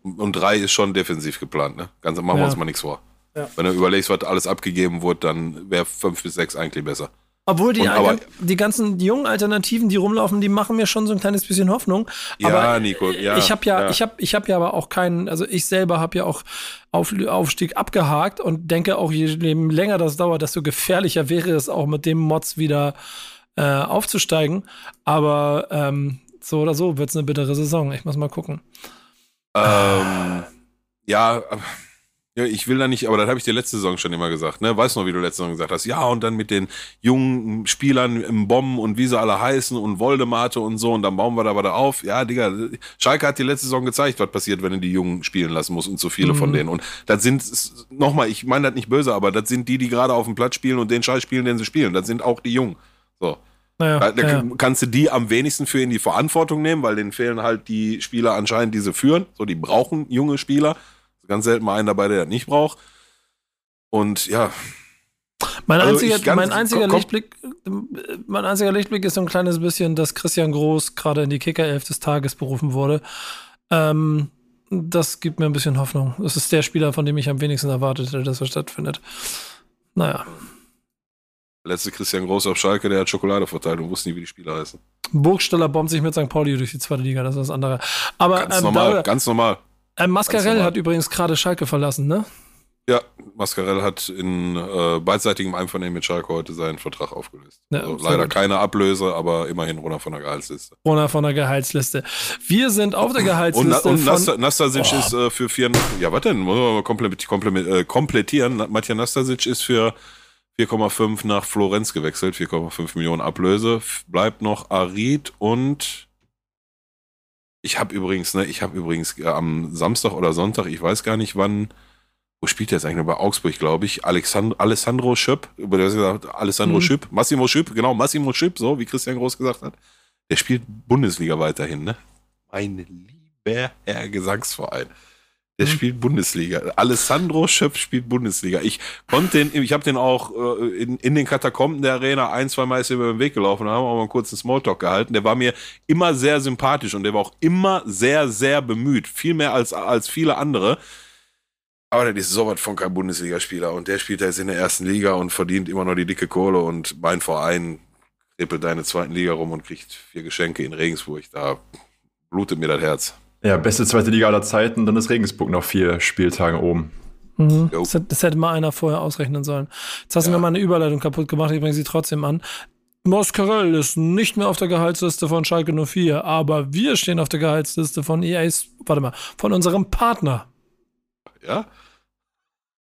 Und drei ist schon defensiv geplant, ne? Ganz machen wir ja. uns mal nichts vor. Ja. Wenn du überlegst, was alles abgegeben wurde, dann wäre fünf bis sechs eigentlich besser. Obwohl die, aber, die ganzen jungen Alternativen, die rumlaufen, die machen mir schon so ein kleines bisschen Hoffnung. Ja, aber Nico, ja. Ich habe ja, ja, ich habe, ich habe ja aber auch keinen, also ich selber habe ja auch Auf, Aufstieg abgehakt und denke auch, je länger das dauert, desto gefährlicher wäre es auch mit dem Mods wieder äh, aufzusteigen. Aber ähm, so oder so wird es eine bittere Saison. Ich muss mal gucken. Ähm, ja, ja, ich will da nicht, aber das habe ich dir letzte Saison schon immer gesagt, ne? Weißt du noch, wie du letzte Saison gesagt hast? Ja, und dann mit den jungen Spielern im Bomben und wie sie alle heißen und Voldemarte und so und dann bauen wir da weiter auf. Ja, Digga, Schalke hat dir letzte Saison gezeigt, was passiert, wenn du die Jungen spielen lassen musst und so viele mhm. von denen. Und das sind, nochmal, ich meine das nicht böse, aber das sind die, die gerade auf dem Platz spielen und den Scheiß spielen, den sie spielen. Das sind auch die Jungen. So. Naja, da, ja. kannst du die am wenigsten für in die Verantwortung nehmen, weil denen fehlen halt die Spieler anscheinend, die sie führen. So, die brauchen junge Spieler. Ganz selten mal einen dabei, der das nicht braucht. Und ja. Mein also einziger, mein einziger Lichtblick, mein einziger Lichtblick ist so ein kleines bisschen, dass Christian Groß gerade in die Kickerelf des Tages berufen wurde. Ähm, das gibt mir ein bisschen Hoffnung. Das ist der Spieler, von dem ich am wenigsten erwartete, dass er stattfindet. Naja letzte Christian Groß auf Schalke, der hat Schokolade verteilt und wusste nie, wie die Spieler heißen. Burgsteller bombt sich mit St. Pauli durch die zweite Liga, das ist das andere. Aber, ganz ähm, normal, da, ganz normal. Ähm, Mascarell hat übrigens gerade Schalke verlassen, ne? Ja, Mascarell hat in äh, beidseitigem Einvernehmen mit Schalke heute seinen Vertrag aufgelöst. Ja, also leider keine Ablöse, aber immerhin runter von der Gehaltsliste. Runter von der Gehaltsliste. Wir sind auf der Gehaltsliste. Und, und von Nastasic oh. ist äh, für vier. Ja, was denn? Wollen wir mal äh, komplettieren. Matja Nastasic ist für 4,5 nach Florenz gewechselt, 4,5 Millionen Ablöse. Bleibt noch Arid und ich habe übrigens, ne, ich habe übrigens äh, am Samstag oder Sonntag, ich weiß gar nicht wann, wo spielt der jetzt eigentlich? Bei Augsburg, glaube ich. Alexand Alessandro Schöpp, über der gesagt, Alessandro mhm. Schöpp, Massimo Schöpp, genau, Massimo Schöpp, so wie Christian Groß gesagt hat. Der spielt Bundesliga weiterhin, ne? Mein lieber Herr Gesangsverein. Der mhm. spielt Bundesliga. Alessandro Schöpf spielt Bundesliga. Ich konnte den, ich habe den auch äh, in, in den Katakomben der Arena ein, zwei Mal über den Weg gelaufen, haben auch mal einen kurzen Smalltalk gehalten. Der war mir immer sehr sympathisch und der war auch immer sehr, sehr bemüht. Viel mehr als, als viele andere. Aber der ist so was von kein Bundesligaspieler und der spielt jetzt in der ersten Liga und verdient immer noch die dicke Kohle und mein Verein in der zweiten Liga rum und kriegt vier Geschenke in Regensburg. Da blutet mir das Herz. Ja, beste zweite Liga aller Zeiten, dann ist Regensburg noch vier Spieltage oben. Mhm. Das, das, hätte mal einer vorher ausrechnen sollen. Jetzt hast du ja. mir mal eine Überleitung kaputt gemacht, ich bringe sie trotzdem an. Moscarell ist nicht mehr auf der Gehaltsliste von Schalke 04, aber wir stehen auf der Gehaltsliste von EAs, warte mal, von unserem Partner. Ja?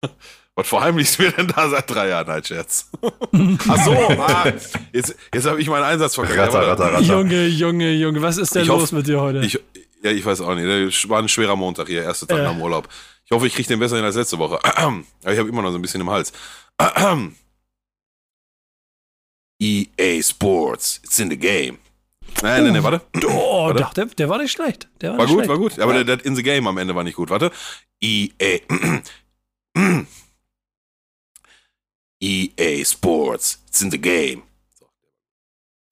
*laughs* Was verheimlichst du mir denn da seit drei Jahren, halt Scherz? *laughs* Ach so, ah, jetzt, jetzt habe ich meinen Einsatz verkackt. Ratter, ratter, ratter. Junge, Junge, Junge, was ist denn los hoffe, mit dir heute? Ich, ja, ich weiß auch nicht. Das war ein schwerer Montag hier, erster Tag ja. nach dem Urlaub. Ich hoffe, ich kriege den besser hin als letzte Woche. *clears throat* Aber ich habe immer noch so ein bisschen im Hals. *clears throat* EA Sports, it's in the game. Nein, nein, nein, warte. Oh, *clears throat* warte. Dachte, der war nicht schlecht. Der war, war gut, schlecht. war gut. Aber ja. der, der in the game am Ende war nicht gut. Warte. EA. EA Sports, it's in the game.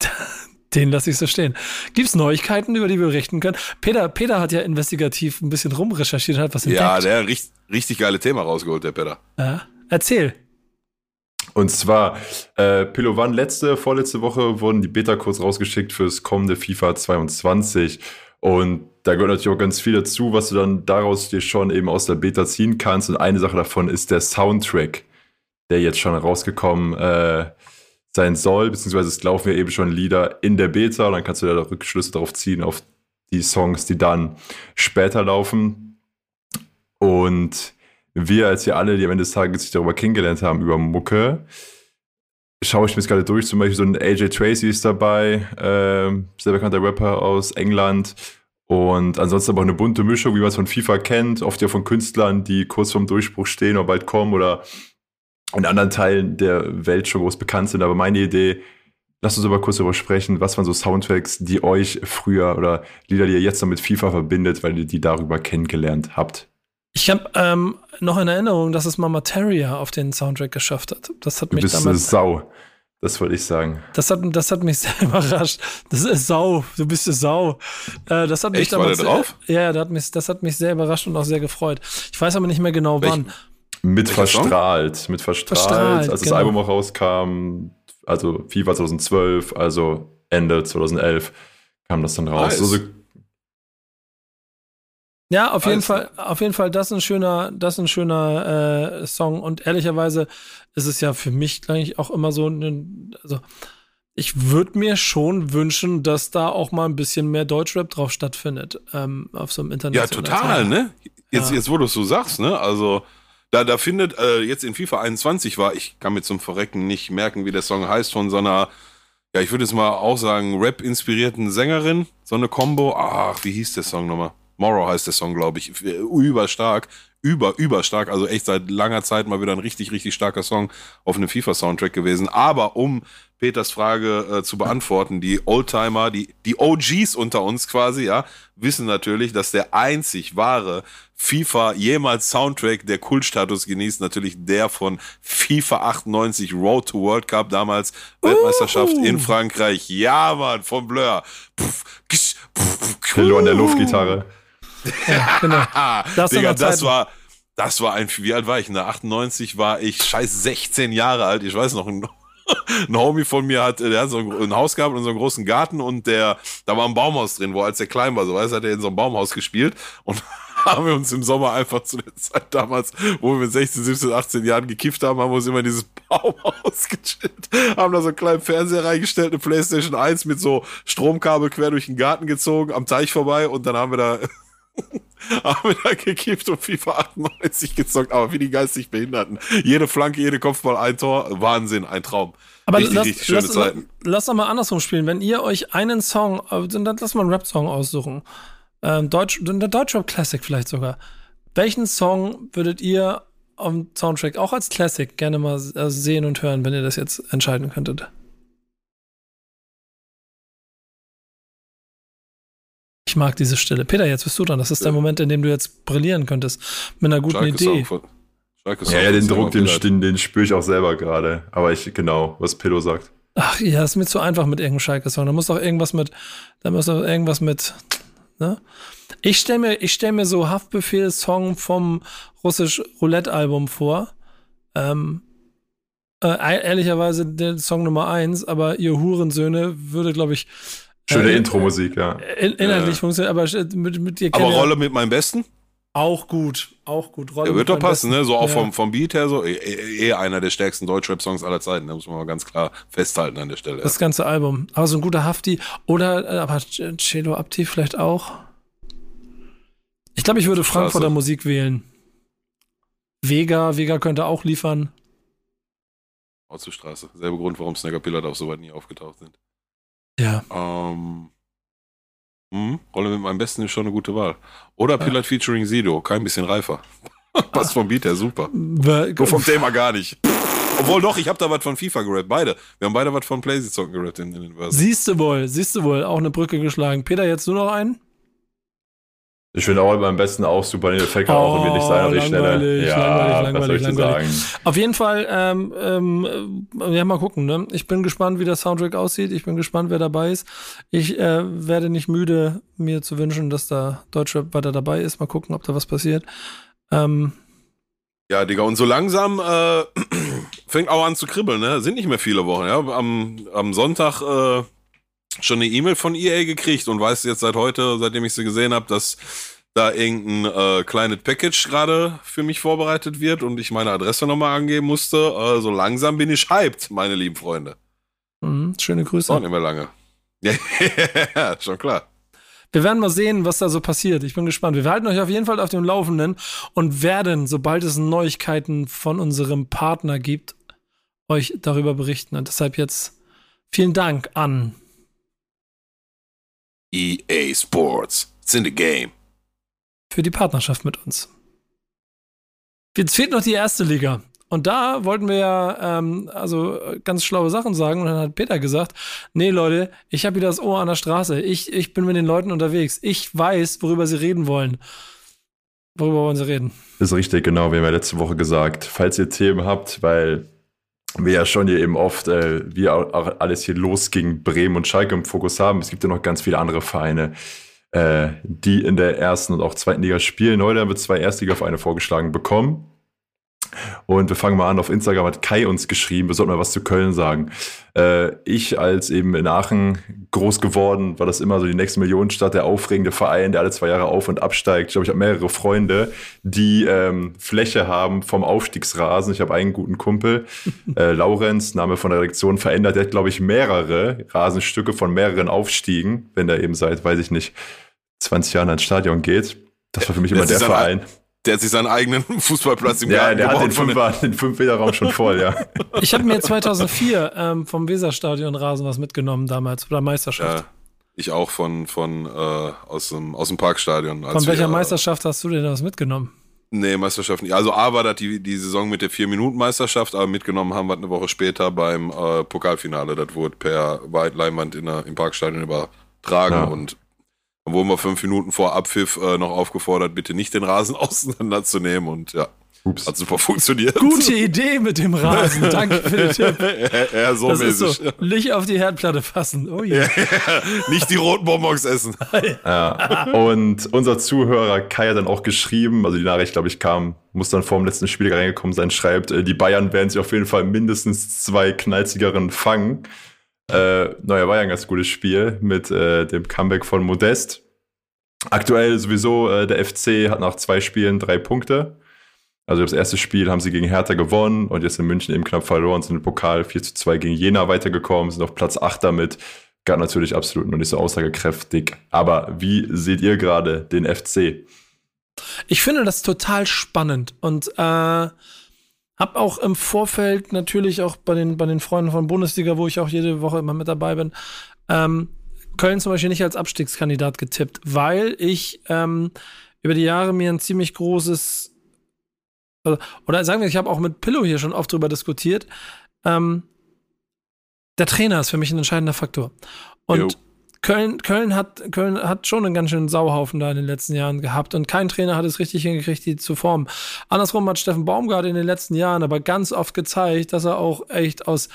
*laughs* Den lasse ich so stehen. Gibt es Neuigkeiten, über die wir berichten können? Peter, Peter hat ja investigativ ein bisschen rumrecherchiert und hat was entdeckt. Ja, der hat richtig, richtig geile Thema rausgeholt, der Peter. Ja, erzähl. Und zwar, äh, Pilovan, letzte, vorletzte Woche wurden die Beta-Codes rausgeschickt fürs kommende FIFA 22. Und da gehört natürlich auch ganz viel dazu, was du dann daraus dir schon eben aus der Beta ziehen kannst. Und eine Sache davon ist der Soundtrack, der jetzt schon rausgekommen äh, sein soll, beziehungsweise es laufen ja eben schon Lieder in der Beta und dann kannst du da Rückschlüsse darauf ziehen, auf die Songs, die dann später laufen. Und wir als wir alle, die am Ende des Tages sich darüber kennengelernt haben, über Mucke, schaue ich mir jetzt gerade durch. Zum Beispiel so ein AJ Tracy ist dabei, äh, sehr bekannter Rapper aus England. Und ansonsten aber auch eine bunte Mischung, wie man es von FIFA kennt, oft ja von Künstlern, die kurz vorm Durchbruch stehen oder bald kommen oder in anderen Teilen der Welt schon groß bekannt sind. Aber meine Idee, lasst uns aber kurz darüber sprechen, was waren so Soundtracks, die euch früher oder Lieder, die ihr jetzt noch mit FIFA verbindet, weil ihr die darüber kennengelernt habt. Ich habe ähm, noch in Erinnerung, dass es Mama Terrier auf den Soundtrack geschafft hat. Das hat du mich bist damals. Eine Sau. Das wollte ich sagen. Das hat, das hat mich *laughs* sehr überrascht. Das ist Sau. Du bist eine Sau. Äh, das hat mich Echt, damals, war der drauf? Ja, das hat, mich, das hat mich sehr überrascht und auch sehr gefreut. Ich weiß aber nicht mehr genau Welch, wann. Mit verstrahlt. Mit verstrahlt. verstrahlt als genau. das Album auch rauskam, also FIFA 2012, also Ende 2011 kam das dann raus. Also ja, auf jeden Fall, auf jeden Fall, das ist ein schöner, das ist ein schöner äh, Song. Und ehrlicherweise ist es ja für mich eigentlich auch immer so, ein, also ich würde mir schon wünschen, dass da auch mal ein bisschen mehr Deutschrap drauf stattfindet ähm, auf so einem Internet. Ja, total, ne? Jetzt, ja. jetzt wo du es so sagst, ne? Also da, da findet äh, jetzt in FIFA 21 war, ich kann mir zum Verrecken nicht merken, wie der Song heißt, von so einer, ja, ich würde jetzt mal auch sagen, Rap-inspirierten Sängerin, so eine Combo. Ach, wie hieß der Song nochmal? Morrow heißt der Song, glaube ich. Überstark. Über, überstark. Also echt seit langer Zeit mal wieder ein richtig, richtig starker Song auf einem FIFA-Soundtrack gewesen. Aber um Peters Frage äh, zu beantworten. Die Oldtimer, die, die OGs unter uns quasi, ja, wissen natürlich, dass der einzig wahre FIFA jemals Soundtrack, der Kultstatus genießt, natürlich der von FIFA 98 Road to World Cup, damals uh. Weltmeisterschaft in Frankreich. Ja, Mann, von Blur. Pff, ksch, pff, Pillow an der Luftgitarre. Ja, genau. *laughs* Das, Digga, das war, das war ein, wie alt war ich? Der 98 war ich scheiß 16 Jahre alt. Ich weiß noch, ein, *laughs* ein Homie von mir hat, der hat so ein, ein Haus gehabt und so einen großen Garten und der, da war ein Baumhaus drin, wo als er klein war, so weißt, hat er in so einem Baumhaus gespielt und *laughs* *laughs* haben wir uns im Sommer einfach zu der Zeit damals, wo wir mit 16, 17, 18 Jahren gekifft haben, haben wir uns immer in dieses *laughs* Baumhaus gechillt, haben da so einen kleinen Fernseher reingestellt, eine Playstation 1 mit so Stromkabel quer durch den Garten gezogen, am Teich vorbei und dann haben wir da *laughs* haben wir da gekippt und FIFA 98 gezockt, aber wie die geistig Behinderten. Jede Flanke, jede Kopfball, ein Tor, Wahnsinn, ein Traum. Aber richtig, lass, richtig schöne lass, Zeiten. Lass doch mal andersrum spielen. Wenn ihr euch einen Song, äh, dann lass mal einen Rap-Song aussuchen. Ähm, Deutsch, der Deutschrap Classic vielleicht sogar. Welchen Song würdet ihr am Soundtrack auch als Classic gerne mal äh, sehen und hören, wenn ihr das jetzt entscheiden könntet? Ich mag diese Stille. Peter, jetzt bist du dran. Das ist der Moment, in dem du jetzt brillieren könntest. Mit einer guten Schalke Idee. Ja, ja, den Druck, den, den, den spüre ich auch selber gerade. Aber ich, genau, was Pedro sagt. Ach ja, ist mir zu einfach mit irgendeinem Schalke-Song. Da muss doch irgendwas mit, da muss doch irgendwas mit, ne? Ich stelle mir, ich stell mir so Haftbefehl-Song vom russisch Roulette-Album vor. Ähm, äh, ehrlicherweise der Song Nummer eins, aber ihr Hurensöhne würde, glaube ich, Schöne äh, Intro-Musik, ja. In, inhaltlich äh. funktioniert, aber mit, mit dir Aber Rolle mit meinem Besten? Auch gut, auch gut. Rolle ja, wird doch passen, ne? So auch ja. vom, vom Beat her so. Eh, eh, eh einer der stärksten Deutschrap-Songs aller Zeiten. Da muss man mal ganz klar festhalten an der Stelle. Das ganze Album. Aber so ein guter Hafti. Oder, äh, aber Cello Abti vielleicht auch. Ich glaube, ich würde Frankfurter Musik wählen. Vega, Vega könnte auch liefern. Straße. Selbe Grund, warum Snagger Pillard auch so weit nie aufgetaucht sind. Ja. Ähm, hm, Rolle mit meinem Besten ist schon eine gute Wahl. Oder ja. Pilot featuring Sido, kein bisschen reifer. *laughs* Passt vom Beat her super. Nur vom Thema gar nicht. Obwohl doch, ich habe da was von FIFA gerappt, beide. Wir haben beide was von PlayStation gerappt in, in den Versen. Siehst du wohl, siehst du wohl, auch eine Brücke geschlagen. Peter, jetzt nur noch einen? Ich finde auch beim besten auch super Effekt oh, auch irgendwie nicht sein, aber schneller. Ja, langweilig, langweilig, langweilig. Auf jeden Fall, ähm, ähm, ja, mal gucken, ne? Ich bin gespannt, wie der Soundtrack aussieht. Ich bin gespannt, wer dabei ist. Ich äh, werde nicht müde, mir zu wünschen, dass da Deutschrap weiter dabei ist. Mal gucken, ob da was passiert. Ähm, ja, Digga, und so langsam äh, *clears throat* fängt auch an zu kribbeln, ne? Sind nicht mehr viele Wochen, ja. Am, am Sonntag äh, schon eine E-Mail von EA gekriegt und weiß jetzt seit heute, seitdem ich sie gesehen habe, dass da irgendein äh, kleines Package gerade für mich vorbereitet wird und ich meine Adresse nochmal angeben musste. Äh, so langsam bin ich hyped, meine lieben Freunde. Mhm, schöne Grüße. Auch nicht mehr lange. Ja, *laughs* schon klar. Wir werden mal sehen, was da so passiert. Ich bin gespannt. Wir halten euch auf jeden Fall auf dem Laufenden und werden, sobald es Neuigkeiten von unserem Partner gibt, euch darüber berichten. Und deshalb jetzt vielen Dank an EA Sports. It's in the game. Für die Partnerschaft mit uns. Jetzt fehlt noch die erste Liga. Und da wollten wir ja ähm, also ganz schlaue Sachen sagen. Und dann hat Peter gesagt, nee Leute, ich habe wieder das Ohr an der Straße. Ich, ich bin mit den Leuten unterwegs. Ich weiß, worüber sie reden wollen. Worüber wollen sie reden? Das ist richtig, genau. Wir haben ja letzte Woche gesagt, falls ihr Themen habt, weil wir ja schon hier eben oft, äh, wie auch alles hier losging, Bremen und Schalke im Fokus haben. Es gibt ja noch ganz viele andere Vereine, äh, die in der ersten und auch zweiten Liga spielen. Heute haben wir zwei Erstliga-Vereine vorgeschlagen bekommen. Und wir fangen mal an. Auf Instagram hat Kai uns geschrieben, wir sollten mal was zu Köln sagen. Äh, ich als eben in Aachen groß geworden, war das immer so die nächste Millionenstadt, der aufregende Verein, der alle zwei Jahre auf und absteigt. Ich glaube, ich habe mehrere Freunde, die ähm, Fläche haben vom Aufstiegsrasen. Ich habe einen guten Kumpel, *laughs* äh, Laurenz, Name von der Redaktion, verändert. Der hat, glaube ich, mehrere Rasenstücke von mehreren Aufstiegen, wenn der eben seit, weiß ich nicht, 20 Jahren ans Stadion geht. Das war für mich immer der Verein. Der hat sich seinen eigenen *laughs* Fußballplatz im ja, Garten der gebaut. Hat den, Fünfer, den Fünf-Meter-Raum schon voll, ja. *laughs* Ich habe mir 2004 ähm, vom Weserstadion Rasen was mitgenommen damals, oder Meisterschaft. Ja, ich auch von, von äh, aus, dem, aus dem Parkstadion. Von welcher wir, äh, Meisterschaft hast du denn was mitgenommen? Nee, Meisterschaft nicht. Also A war das die, die Saison mit der 4-Minuten-Meisterschaft, aber mitgenommen haben wir eine Woche später beim äh, Pokalfinale. Das wurde per Leinwand in der, im Parkstadion übertragen ja. und dann wurden wir fünf Minuten vor Abpfiff äh, noch aufgefordert, bitte nicht den Rasen *laughs* auseinanderzunehmen und ja. Ups. Hat super funktioniert. Gute Idee mit dem Rasen. *laughs* Danke für den Tipp. Ja, *laughs* ja so das mäßig. Ist so, nicht auf die Herdplatte fassen. Oh yeah. ja, nicht die roten Bonbons essen. ja. Und unser Zuhörer Kai hat dann auch geschrieben, also die Nachricht, glaube ich, kam, muss dann vor dem letzten Spiel reingekommen sein, schreibt, äh, die Bayern werden sich auf jeden Fall mindestens zwei knallzigeren fangen. Äh, naja, war ja ein ganz gutes Spiel mit äh, dem Comeback von Modest. Aktuell sowieso, äh, der FC hat nach zwei Spielen drei Punkte. Also das erste Spiel haben sie gegen Hertha gewonnen und jetzt in München eben knapp verloren, sind im Pokal 4 zu 2 gegen Jena weitergekommen, sind auf Platz 8 damit. Gar natürlich absolut noch nicht so aussagekräftig. Aber wie seht ihr gerade den FC? Ich finde das total spannend und äh, hab auch im Vorfeld natürlich auch bei den, bei den Freunden von Bundesliga, wo ich auch jede Woche immer mit dabei bin, ähm, Köln zum Beispiel nicht als Abstiegskandidat getippt, weil ich ähm, über die Jahre mir ein ziemlich großes also, oder sagen wir, ich habe auch mit Pillow hier schon oft drüber diskutiert. Ähm, der Trainer ist für mich ein entscheidender Faktor. Und jo. Köln, Köln, hat, Köln hat schon einen ganz schönen Sauhaufen da in den letzten Jahren gehabt und kein Trainer hat es richtig hingekriegt, die zu formen. Andersrum hat Steffen Baumgart in den letzten Jahren aber ganz oft gezeigt, dass er auch echt aus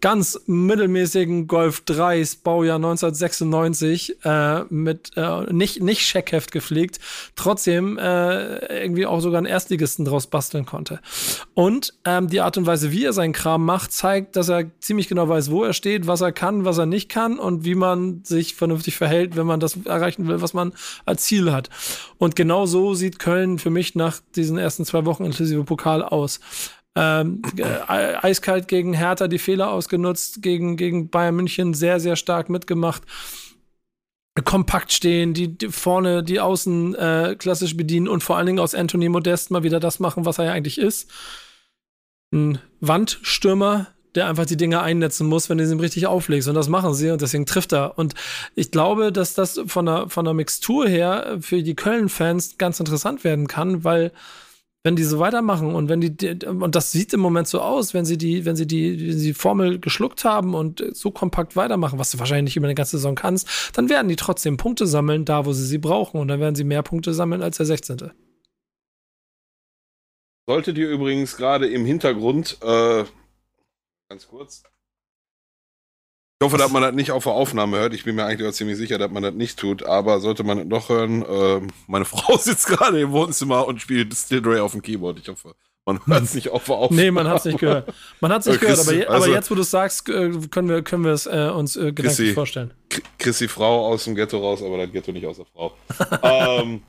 ganz mittelmäßigen Golf 3s Baujahr 1996 äh, mit äh, nicht, nicht Scheckheft gepflegt, trotzdem äh, irgendwie auch sogar einen Erstligisten draus basteln konnte. Und ähm, die Art und Weise, wie er seinen Kram macht, zeigt, dass er ziemlich genau weiß, wo er steht, was er kann, was er nicht kann und wie man sich sich vernünftig verhält, wenn man das erreichen will, was man als Ziel hat. Und genau so sieht Köln für mich nach diesen ersten zwei Wochen inklusive Pokal aus. Ähm, äh, eiskalt gegen Hertha die Fehler ausgenutzt, gegen, gegen Bayern München sehr, sehr stark mitgemacht kompakt stehen, die, die vorne die Außen äh, klassisch bedienen und vor allen Dingen aus Anthony Modest mal wieder das machen, was er ja eigentlich ist. Ein Wandstürmer, der einfach die Dinge einnetzen muss, wenn du sie richtig auflegst. Und das machen sie und deswegen trifft er. Und ich glaube, dass das von der, von der Mixtur her für die Köln-Fans ganz interessant werden kann, weil wenn die so weitermachen und wenn die, und das sieht im Moment so aus, wenn sie die, wenn sie die, die, die Formel geschluckt haben und so kompakt weitermachen, was du wahrscheinlich nicht über eine ganze Saison kannst, dann werden die trotzdem Punkte sammeln, da wo sie sie brauchen und dann werden sie mehr Punkte sammeln als der 16. Solltet ihr übrigens gerade im Hintergrund äh, Ganz kurz. Ich hoffe, dass man das nicht auf der Aufnahme hört. Ich bin mir eigentlich auch ziemlich sicher, dass man das nicht tut. Aber sollte man das doch hören, äh, meine *laughs* Frau sitzt gerade im Wohnzimmer und spielt Still Dre auf dem Keyboard. Ich hoffe, man hört es nicht auf der Aufnahme. *laughs* Nee, man hat es nicht gehört. Man hat es nicht gehört, aber, je, also, aber, jetzt, wo du es sagst, äh, können wir, können wir es äh, uns äh, gedanklich Chrissy, vorstellen. Chrissy Frau aus dem Ghetto raus, aber das Ghetto nicht aus der Frau. *laughs* ähm,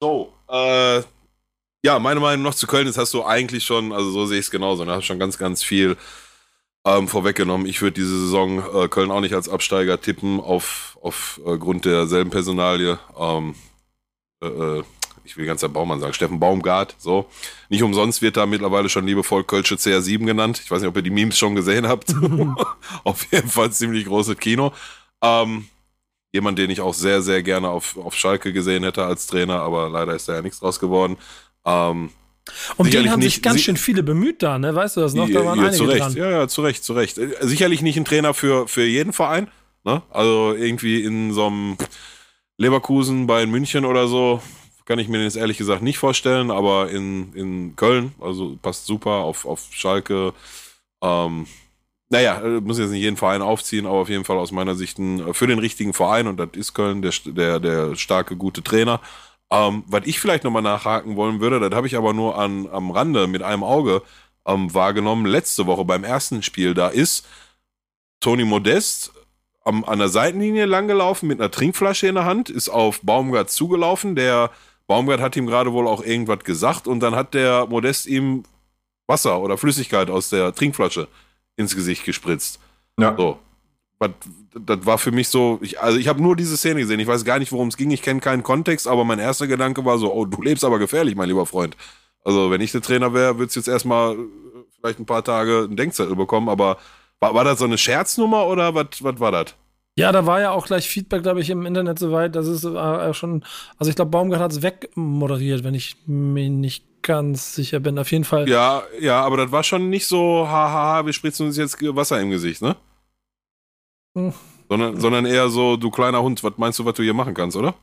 so, äh, ja, meine Meinung noch zu Köln, das hast du eigentlich schon, also so sehe ich es genauso, da hast schon ganz, ganz viel Ähm, vorweggenommen, ich würde diese Saison äh, Köln auch nicht als Absteiger tippen, auf, auf äh, derselben Personalie. Ähm, äh, äh ich will ganz der Baumann sagen, Steffen Baumgart, so. Nicht umsonst wird da mittlerweile schon liebevoll Kölsche CR7 genannt. Ich weiß nicht, ob ihr die Memes schon gesehen habt. *laughs* auf jeden Fall ziemlich großes Kino. Ähm, jemand, den ich auch sehr, sehr gerne auf, auf Schalke gesehen hätte als Trainer, aber leider ist da ja nichts draus geworden. Ähm, um den haben nicht, sich ganz schön viele bemüht da, ne? Weißt du das noch? Da waren ja, einige zu Recht. dran. Ja, ja, zu Recht, zu Recht. Äh, sicherlich nicht ein Trainer für, für jeden Verein. Ne? Also irgendwie in so einem Leverkusen bei München oder so kann ich mir das ehrlich gesagt nicht vorstellen, aber in, in Köln, also passt super auf, auf Schalke. Ähm, naja, äh, muss jetzt nicht jeden Verein aufziehen, aber auf jeden Fall aus meiner Sicht ein, äh, für den richtigen Verein und das ist Köln der, der, der starke, gute Trainer. Ähm, was ich vielleicht nochmal nachhaken wollen würde, das habe ich aber nur an, am Rande mit einem Auge ähm, wahrgenommen, letzte Woche beim ersten Spiel, da ist Toni Modest am, an der Seitenlinie langgelaufen mit einer Trinkflasche in der Hand, ist auf Baumgart zugelaufen, der Baumgart hat ihm gerade wohl auch irgendwas gesagt und dann hat der Modest ihm Wasser oder Flüssigkeit aus der Trinkflasche ins Gesicht gespritzt. Ja. So. Das war für mich so, ich, also ich habe nur diese Szene gesehen. Ich weiß gar nicht, worum es ging. Ich kenne keinen Kontext, aber mein erster Gedanke war so: Oh, du lebst aber gefährlich, mein lieber Freund. Also, wenn ich der Trainer wäre, würde es jetzt erstmal vielleicht ein paar Tage einen Denkzettel bekommen. Aber war, war das so eine Scherznummer oder was war das? Ja, da war ja auch gleich Feedback, glaube ich, im Internet soweit. Das ist äh, schon, also ich glaube, Baumgart hat es wegmoderiert, wenn ich mir nicht ganz sicher bin. Auf jeden Fall. Ja, ja, aber das war schon nicht so, haha, wir spritzen uns jetzt Wasser im Gesicht, ne? Hm. Sondern, sondern eher so, du kleiner Hund, was meinst du, was du hier machen kannst, oder?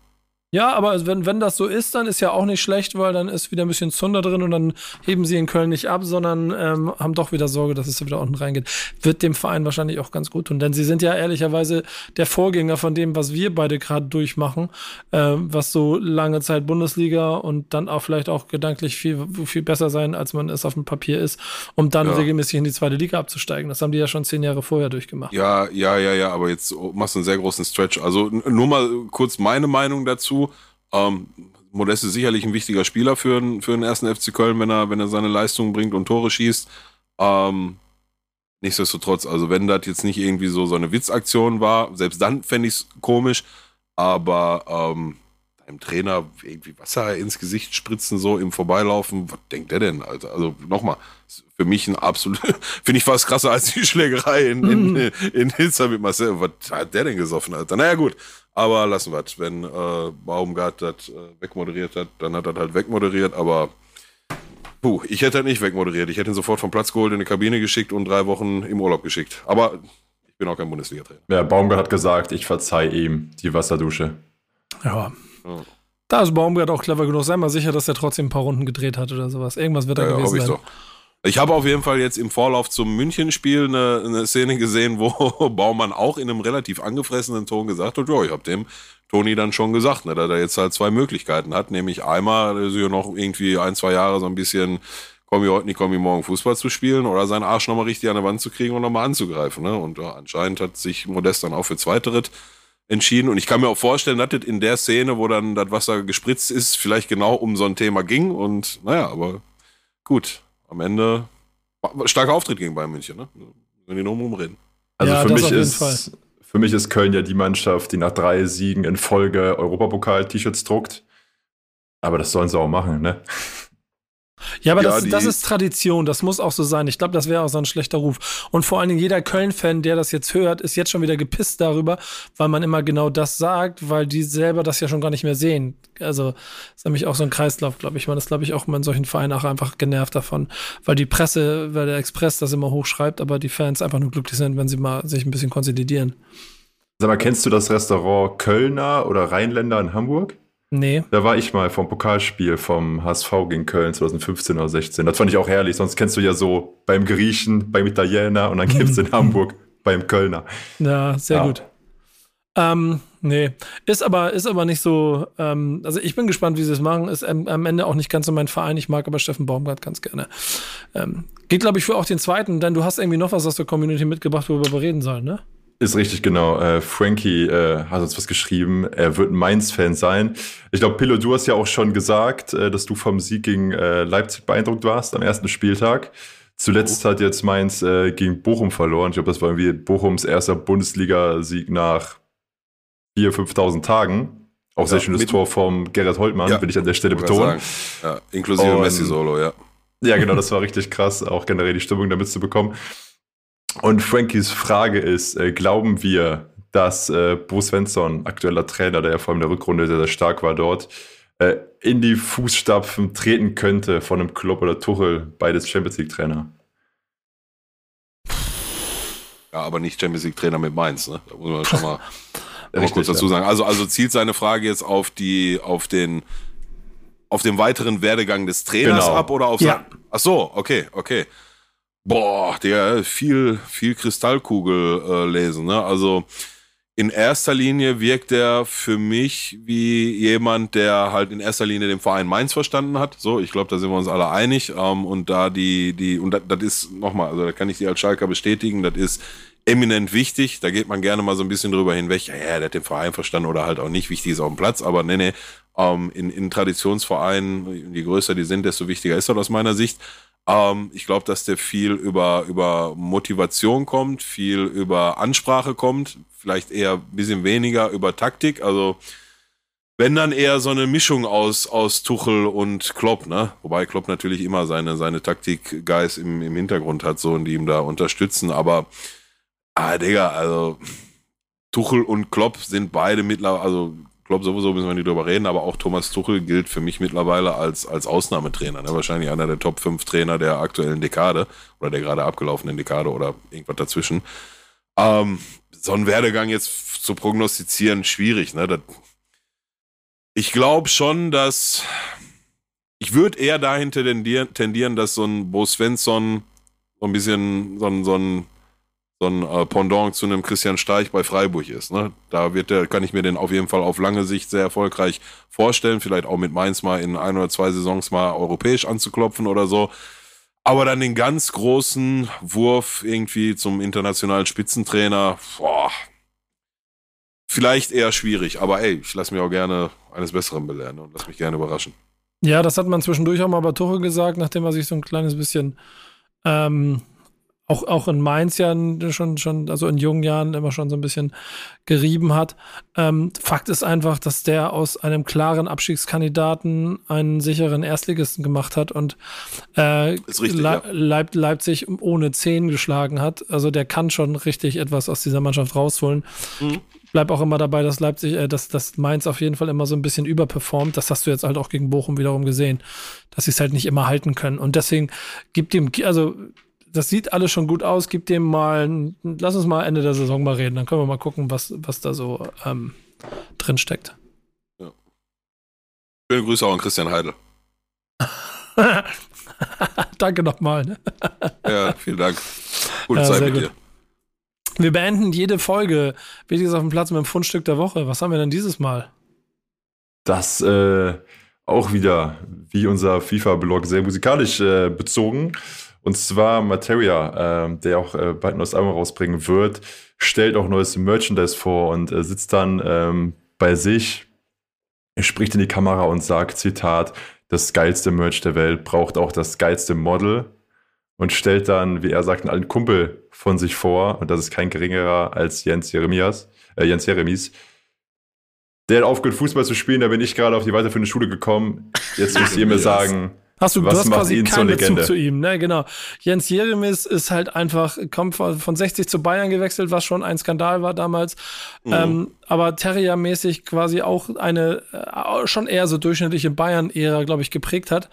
Ja, aber wenn, wenn das so ist, dann ist ja auch nicht schlecht, weil dann ist wieder ein bisschen Zunder drin und dann heben sie in Köln nicht ab, sondern ähm, haben doch wieder Sorge, dass es wieder unten reingeht. Wird dem Verein wahrscheinlich auch ganz gut tun, denn sie sind ja ehrlicherweise der Vorgänger von dem, was wir beide gerade durchmachen, äh, was so lange Zeit Bundesliga und dann auch vielleicht auch gedanklich viel, viel besser sein, als man es auf dem Papier ist, um dann ja. regelmäßig in die zweite Liga abzusteigen. Das haben die ja schon zehn Jahre vorher durchgemacht. Ja, ja, ja, ja, aber jetzt machst du einen sehr großen Stretch. Also nur mal kurz meine Meinung dazu ähm, Modest ist sicherlich ein wichtiger Spieler für, für den ersten FC Köln, wenn er, wenn er seine Leistungen bringt und Tore schießt. Ähm, nichtsdestotrotz, also wenn das jetzt nicht irgendwie so, so eine Witzaktion war, selbst dann fände ich es komisch, aber ähm, einem Trainer irgendwie Wasser ins Gesicht spritzen, so im Vorbeilaufen, was denkt der denn, Alter? Also nochmal, für mich ein absolut, *laughs* finde ich fast krasser als die Schlägerei in, in, in, in Hilzer mit Marcel. Was hat der denn gesoffen, Alter? Naja, gut. Aber lassen wir es. Wenn äh, Baumgart das äh, wegmoderiert hat, dann hat er halt wegmoderiert. Aber puh, ich hätte halt nicht wegmoderiert. Ich hätte ihn sofort vom Platz geholt, in die Kabine geschickt und drei Wochen im Urlaub geschickt. Aber ich bin auch kein Bundesliga-Trainer. Ja, Baumgart hat gesagt, ich verzeih ihm die Wasserdusche. Ja. ja. Da ist Baumgart auch clever genug. Sei mal sicher, dass er trotzdem ein paar Runden gedreht hat oder sowas. Irgendwas wird da ja, gewesen sein. Doch. Ich habe auf jeden Fall jetzt im Vorlauf zum München-Spiel eine, eine, Szene gesehen, wo *laughs* Baumann auch in einem relativ angefressenen Ton gesagt hat, ja, ich habe dem Toni dann schon gesagt, ne, dass er jetzt halt zwei Möglichkeiten hat, nämlich einmal also noch irgendwie ein, zwei Jahre so ein bisschen komm ich heute nicht, komm ich morgen Fußball zu spielen oder seinen Arsch nochmal richtig an der Wand zu kriegen und nochmal anzugreifen. Ne? Und ja, anscheinend hat sich Modest dann auch für Zweiterit entschieden. Und ich kann mir auch vorstellen, dass das in der Szene, wo dann das Wasser gespritzt ist, vielleicht genau um so ein Thema ging. Und naja, aber gut, am Ende starker Auftritt gegen Bayern München, ne? Wenn die nur umreden. Also ja, für mich ist für mich ist Köln ja die Mannschaft, die nach drei Siegen in Folge Europapokal-T-Shirts druckt. Aber das sollen sie auch machen, ne? Ja, aber ja, das, das, ist Tradition, das muss auch so sein. Ich glaube, das wäre auch so ein schlechter Ruf. Und vor allen Dingen jeder Köln-Fan, der das jetzt hört, ist jetzt schon wieder gepisst darüber, weil man immer genau das sagt, weil die selber das ja schon gar nicht mehr sehen. Also ist nämlich auch so ein Kreislauf, glaube ich. Man ist, glaube ich, auch in solchen Vereinen auch einfach genervt davon, weil die Presse, weil der Express das immer hochschreibt, aber die Fans einfach nur glücklich sind, wenn sie mal sich ein bisschen konsolidieren. Sag mal, kennst du das Restaurant Kölner oder Rheinländer in Hamburg? Nee. Da war ich mal vom Pokalspiel vom HSV gegen Köln 2015 oder 16. Das fand ich auch herrlich. Sonst kennst du ja so beim Griechen, beim Italiener und dann *laughs* gibt es in Hamburg beim Kölner. Ja, sehr ja. gut. Ähm, nee, ist aber, ist aber nicht so, ähm, also ich bin gespannt, wie sie es machen. Ist am, am, Ende auch nicht ganz so mein Verein. Ich mag aber Steffen Baumgart ganz gerne. Ähm, geht, glaube ich, für auch den zweiten, denn du hast irgendwie noch was aus der Community mitgebracht, worüber wir reden sollen, ne? Ist richtig, genau. Äh, Frankie äh, hat uns was geschrieben. Er wird ein Mainz-Fan sein. Ich glaube, Pillow, du hast ja auch schon gesagt, äh, dass du vom Sieg gegen äh, Leipzig beeindruckt warst am ersten Spieltag. Zuletzt oh. hat jetzt Mainz äh, gegen Bochum verloren. Ich glaube, das war irgendwie Bochums erster Bundesliga-Sieg nach 4.000, 5.000 Tagen. Auch ja, sehr schönes Tor vom Gerrit Holtmann, ja, will ich an der Stelle betonen. Ja, inklusive Messi-Solo, ja. Ja, genau, das war richtig krass, auch generell die Stimmung damit zu bekommen. Und Frankies Frage ist, äh, glauben wir, dass äh, Bo Svensson, aktueller Trainer, der ja vor allem in der Rückrunde sehr, sehr stark war dort, äh, in die Fußstapfen treten könnte von einem Klopp oder Tuchel, beides Champions League-Trainer? Ja, aber nicht Champions League-Trainer mit Mainz, ne? Da muss man schon mal, *laughs* Richtig, kurz dazu sagen. Also, also zielt seine Frage jetzt auf die, auf den, auf den weiteren Werdegang des Trainers genau. ab oder auf ja. sein, Ach so, okay, okay. Boah, der viel, viel Kristallkugel äh, lesen, ne? Also, in erster Linie wirkt er für mich wie jemand, der halt in erster Linie den Verein Mainz verstanden hat. So, ich glaube, da sind wir uns alle einig. Ähm, und da die, die, und das, das ist nochmal, also da kann ich die als Schalker bestätigen, das ist eminent wichtig. Da geht man gerne mal so ein bisschen drüber hinweg. Ja, ja, der hat den Verein verstanden oder halt auch nicht. Wichtig ist auf dem Platz, aber nee, nee. Ähm, in, in Traditionsvereinen, je größer die sind, desto wichtiger ist das aus meiner Sicht. Ähm, ich glaube, dass der viel über, über Motivation kommt, viel über Ansprache kommt, vielleicht eher ein bisschen weniger über Taktik. Also wenn dann eher so eine Mischung aus, aus Tuchel und Klopp, ne? Wobei Klopp natürlich immer seine, seine Taktik-Guys im, im Hintergrund hat, so und die ihm da unterstützen. Aber, ah, Digga, also Tuchel und Klopp sind beide mittlerweile, also Klopp sowieso müssen wir nicht drüber reden, aber auch Thomas Tuchel gilt für mich mittlerweile als, als Ausnahmetrainer. Ne? Wahrscheinlich einer der Top 5 Trainer der aktuellen Dekade oder der gerade abgelaufenen Dekade oder irgendwas dazwischen. Ähm, so einen Werdegang jetzt zu prognostizieren, schwierig. Ne? Das, ich glaube schon, dass ich würde eher dahin tendieren, tendieren, dass so ein Bo Svensson so ein bisschen so ein, so ein, so ein äh, Pendant zu einem Christian Streich bei Freiburg ist. Ne? Da wird der, kann ich mir den auf jeden Fall auf lange Sicht sehr erfolgreich vorstellen. Vielleicht auch mit Mainz mal in ein oder zwei Saisons mal europäisch anzuklopfen oder so. Aber dann den ganz großen Wurf irgendwie zum internationalen Spitzentrainer, boah, vielleicht eher schwierig. Aber ey, ich lasse mich auch gerne eines Besseren belehren und lass mich gerne überraschen. Ja, das hat man zwischendurch auch mal bei Tuchel gesagt, nachdem er sich so ein kleines bisschen ähm, auch, auch in Mainz ja schon, schon, also in jungen Jahren immer schon so ein bisschen gerieben hat. Ähm, Fakt ist einfach, dass der aus einem klaren Abstiegskandidaten einen sicheren Erstligisten gemacht hat und äh, richtig, Le ja. Leip Leipzig ohne zehn geschlagen hat. Also der kann schon richtig etwas aus dieser Mannschaft rausholen. Mhm. Bleib auch immer dabei, dass Leipzig, äh, dass, dass Mainz auf jeden Fall immer so ein bisschen überperformt. Das hast du jetzt halt auch gegen Bochum wiederum gesehen, dass sie es halt nicht immer halten können. Und deswegen gibt ihm, also das sieht alles schon gut aus. Gib dem mal, lass uns mal Ende der Saison mal reden. Dann können wir mal gucken, was, was da so ähm, drin steckt. Ja. Schöne Grüße auch an Christian Heidel. *laughs* Danke nochmal. Ne? ja, vielen Dank. Gute ja, Zeit mit gut. dir. Wir beenden jede Folge. Wichtiges auf dem Platz mit dem Fundstück der Woche. Was haben wir denn dieses Mal? Das äh, auch wieder, wie unser FIFA-Blog, sehr musikalisch äh, bezogen. Und zwar Materia, äh, der auch äh, bald ein neues Album rausbringen wird, stellt auch neues Merchandise vor und äh, sitzt dann ähm, bei sich, spricht in die Kamera und sagt, Zitat, das geilste Merch der Welt braucht auch das geilste Model und stellt dann, wie er sagt, einen alten Kumpel von sich vor und das ist kein geringerer als Jens Jeremias, äh, Jens Jeremies. Der hat aufgehört, Fußball zu spielen, da bin ich gerade auf die weiterführende Schule gekommen. Jetzt müsst ihr mir *laughs* sagen, Hast du, Was du hast quasi keinen Bezug zu ihm, ne? Genau. Jens Jeremis ist halt einfach, kommt von 60 zu Bayern gewechselt, was schon ein Skandal war damals. Mhm. Ähm, aber Terrier-mäßig quasi auch eine äh, schon eher so durchschnittliche Bayern-Ära, glaube ich, geprägt hat.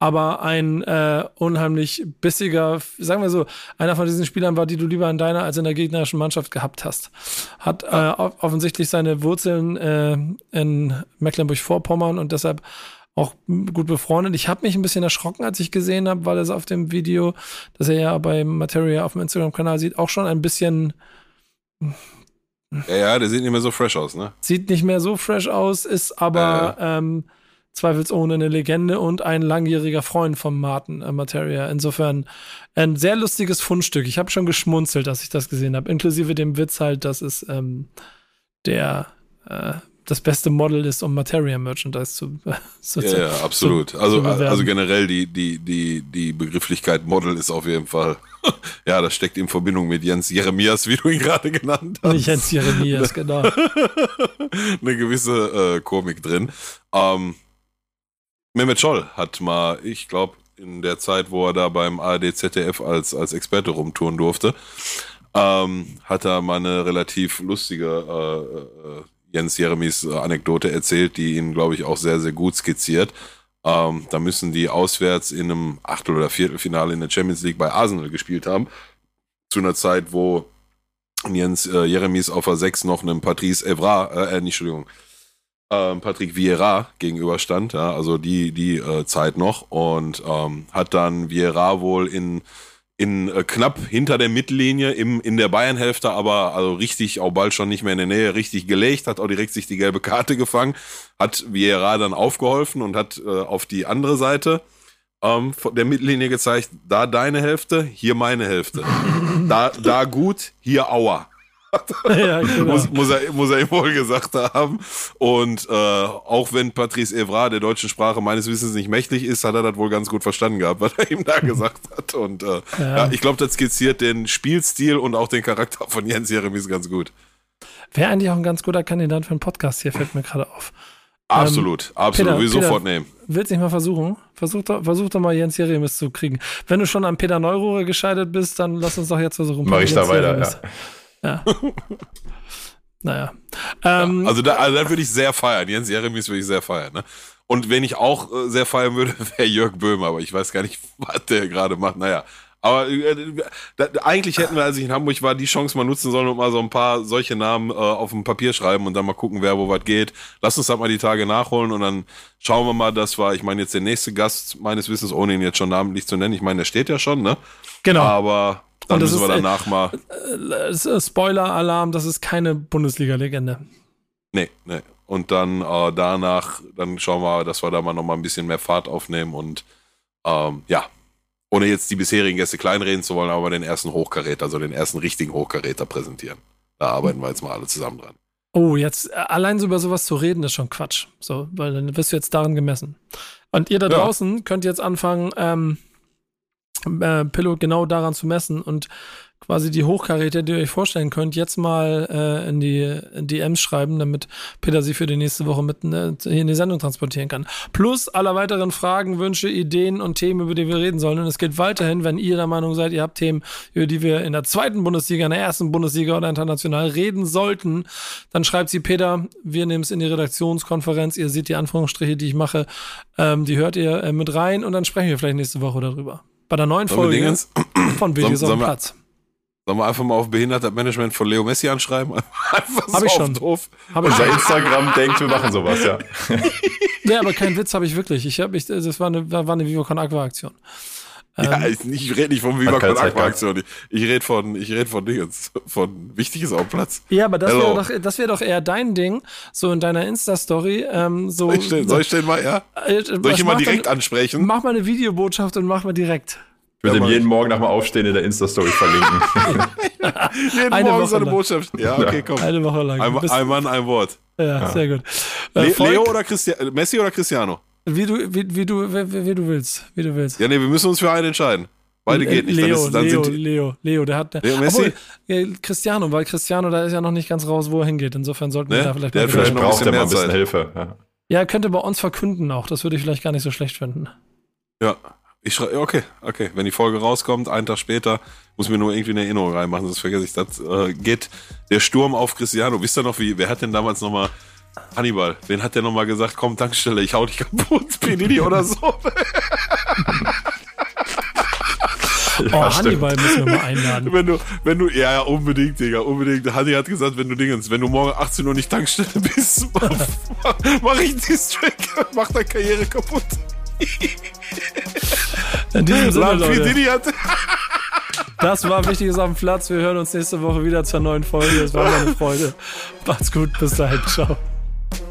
Aber ein äh, unheimlich bissiger, sagen wir so, einer von diesen Spielern war, die du lieber in deiner als in der gegnerischen Mannschaft gehabt hast. Hat äh, offensichtlich seine Wurzeln äh, in Mecklenburg-Vorpommern und deshalb auch gut befreundet. Ich habe mich ein bisschen erschrocken, als ich gesehen habe, weil es auf dem Video, das er ja bei Materia auf dem Instagram-Kanal sieht, auch schon ein bisschen. Ja, ja, der sieht nicht mehr so fresh aus, ne? Sieht nicht mehr so fresh aus, ist aber äh. ähm, zweifelsohne eine Legende und ein langjähriger Freund von Martin äh, Materia. Insofern ein sehr lustiges Fundstück. Ich habe schon geschmunzelt, dass ich das gesehen habe, inklusive dem Witz halt, dass es ähm, der äh, das beste Model ist, um Materia-Merchandise zu, *laughs* zu Ja, ja absolut. Zu, also, zu also generell die, die, die, die Begrifflichkeit Model ist auf jeden Fall, *laughs* ja, das steckt in Verbindung mit Jens Jeremias, wie du ihn gerade genannt hast. Nicht Jens Jeremias, *laughs* genau. Eine gewisse äh, Komik drin. Ähm, Mehmet Scholl hat mal, ich glaube, in der Zeit, wo er da beim ARD ZDF als, als Experte rumtouren durfte, ähm, hat er mal eine relativ lustige äh, äh, Jens Jeremies äh, Anekdote erzählt, die ihn, glaube ich, auch sehr, sehr gut skizziert. Ähm, da müssen die auswärts in einem Achtel- oder Viertelfinale in der Champions League bei Arsenal gespielt haben. Zu einer Zeit, wo Jens äh, Jeremies auf der 6 noch einem Patrice Evra, äh, äh, nicht, Entschuldigung, ähm, Patrick Vieira gegenüberstand, ja, also die, die äh, Zeit noch und ähm, hat dann Vieira wohl in in äh, knapp hinter der Mittellinie im, in der Bayern-Hälfte, aber also richtig auch bald schon nicht mehr in der Nähe, richtig gelegt, hat auch direkt sich die gelbe Karte gefangen, hat Vieira dann aufgeholfen und hat äh, auf die andere Seite ähm, der Mittellinie gezeigt, da deine Hälfte, hier meine Hälfte. da, da gut, hier Aua. Ja, *laughs* genau. muss, muss, er, muss er ihm wohl gesagt haben. Und äh, auch wenn Patrice Evra der deutschen Sprache meines Wissens nicht mächtig ist, hat er das wohl ganz gut verstanden gehabt, was er ihm da *laughs* gesagt hat. Und äh, ja. ja ich glaube, das skizziert den Spielstil und auch den Charakter von Jens Jeremies ganz gut. Wäre eigentlich auch ein ganz guter Kandidat für einen Podcast hier, fällt mir gerade auf. Absolut, ähm, absolut, Peter, will Peter, sofort nehmen. Willst nicht mal versuchen? Versuch doch, versuch doch mal Jens Jeremies zu kriegen. Wenn du schon an Peter Neururer gescheitert bist, dann lass uns doch jetzt versuchen. Mach ich da weiter, ja. Ja. *laughs* naja. Ähm, ja, also da, also da würde ich sehr feiern. Jens Jeremies würde ich sehr feiern. Ne? Und wenn ich auch äh, sehr feiern würde, *laughs* wäre Jörg Böhmer, aber ich weiß gar nicht, *laughs* was der gerade macht. Naja. Aber äh, da, eigentlich hätten wir, als ich in Hamburg war, die Chance mal nutzen sollen und mal so ein paar solche Namen äh, auf dem Papier schreiben und dann mal gucken, wer wo was geht. Lass uns das mal die Tage nachholen und dann schauen wir mal, das war, ich meine, jetzt der nächste Gast meines Wissens, ohne ihn jetzt schon namentlich zu nennen. Ich meine, der steht ja schon, ne? Genau. Aber dann müssen wir danach mal. Äh, Spoiler-Alarm, das ist keine Bundesliga-Legende. Nee, nee. Und dann äh, danach, dann schauen wir, dass wir da mal nochmal ein bisschen mehr Fahrt aufnehmen und ähm, ja, ohne jetzt die bisherigen Gäste kleinreden zu wollen, aber den ersten Hochkaräter, also den ersten richtigen Hochkaräter präsentieren. Da arbeiten wir jetzt mal alle zusammen dran. Oh, jetzt äh, allein so über sowas zu reden, ist schon Quatsch. So, weil dann wirst du jetzt daran gemessen. Und ihr da draußen ja. könnt jetzt anfangen, ähm, äh, Pilot genau daran zu messen und quasi die Hochkaräter, die ihr euch vorstellen könnt, jetzt mal äh, in die DMs schreiben, damit Peter sie für die nächste Woche mit hier in die Sendung transportieren kann. Plus aller weiteren Fragen, Wünsche, Ideen und Themen, über die wir reden sollen. Und es geht weiterhin, wenn ihr der Meinung seid, ihr habt Themen, über die wir in der zweiten Bundesliga, in der ersten Bundesliga oder international reden sollten, dann schreibt sie Peter. Wir nehmen es in die Redaktionskonferenz. Ihr seht die Anführungsstriche, die ich mache. Ähm, die hört ihr äh, mit rein und dann sprechen wir vielleicht nächste Woche darüber bei der neuen Folge von Videos auf dem Platz. Sollen wir einfach mal auf Behindertenmanagement von Leo Messi anschreiben? *laughs* Einfach Hab so ich schon. Doof. Hab ich Unser Instagram denkt, wir machen sowas, ja. *laughs* ja, aber keinen Witz habe ich wirklich. Ich hab, ich, das war eine, war eine Viva Con Aqua Aktion. Ja, ähm, ich, ich rede nicht von Viva Con Aqua Aktion. Ich, ich rede von, ich rede von Dingens, von Wichtiges auf dem Platz. Ja, aber das wäre doch, das wäre doch eher dein Ding, so in deiner Insta-Story, ähm, so. Soll ich, den, soll ich den mal, ja? Äh, soll ich ihn mal direkt dann, ansprechen? Mach mal eine Videobotschaft und mach mal direkt. Ich würde ihm jeden Morgen nach dem Aufstehen in der Insta-Story verlinken. *laughs* *laughs* jeden eine Morgen Woche so eine lang. Botschaft. Ja, okay, komm. Eine Woche lang. Ein, ein Mann, ein Wort. Ja, ja. sehr gut. Äh, Leo oder Christian, Messi oder Cristiano? Wie du, wie, wie du, wie, wie, du willst, wie du willst. Ja, nee, wir müssen uns für einen entscheiden. Beide geht nicht. Leo, ist, Leo, Leo, Leo, der hat. Leo Messi? Obwohl, ja, Cristiano, weil Cristiano, da ist ja noch nicht ganz raus, wo er hingeht. Insofern sollten ne? wir da vielleicht der mal vielleicht braucht er mal ein bisschen Hilfe. Ja. ja, könnte bei uns verkünden auch. Das würde ich vielleicht gar nicht so schlecht finden. Ja, ich schreibe, okay, okay. Wenn die Folge rauskommt, einen Tag später, muss mir nur irgendwie eine Erinnerung reinmachen, sonst vergesse ich das. Äh, geht der Sturm auf Cristiano. Wisst ihr noch, wie, wer hat denn damals nochmal, Hannibal, wen hat der nochmal gesagt, komm, Tankstelle, ich hau dich kaputt, Pinini oder so? *laughs* oh, Hannibal müssen wir mal einladen. Wenn du, wenn du, ja, ja, unbedingt, Digga, unbedingt. Hanni hat gesagt, wenn du Dingens, wenn du morgen 18 Uhr nicht Tankstelle bist, *laughs* mach, mach ich dies Track, mach deine Karriere kaputt. In diesem Sinne, Leute. Das war Wichtiges auf dem Platz. Wir hören uns nächste Woche wieder zur neuen Folge. Es war eine Freude. Macht's gut. Bis dahin. Ciao.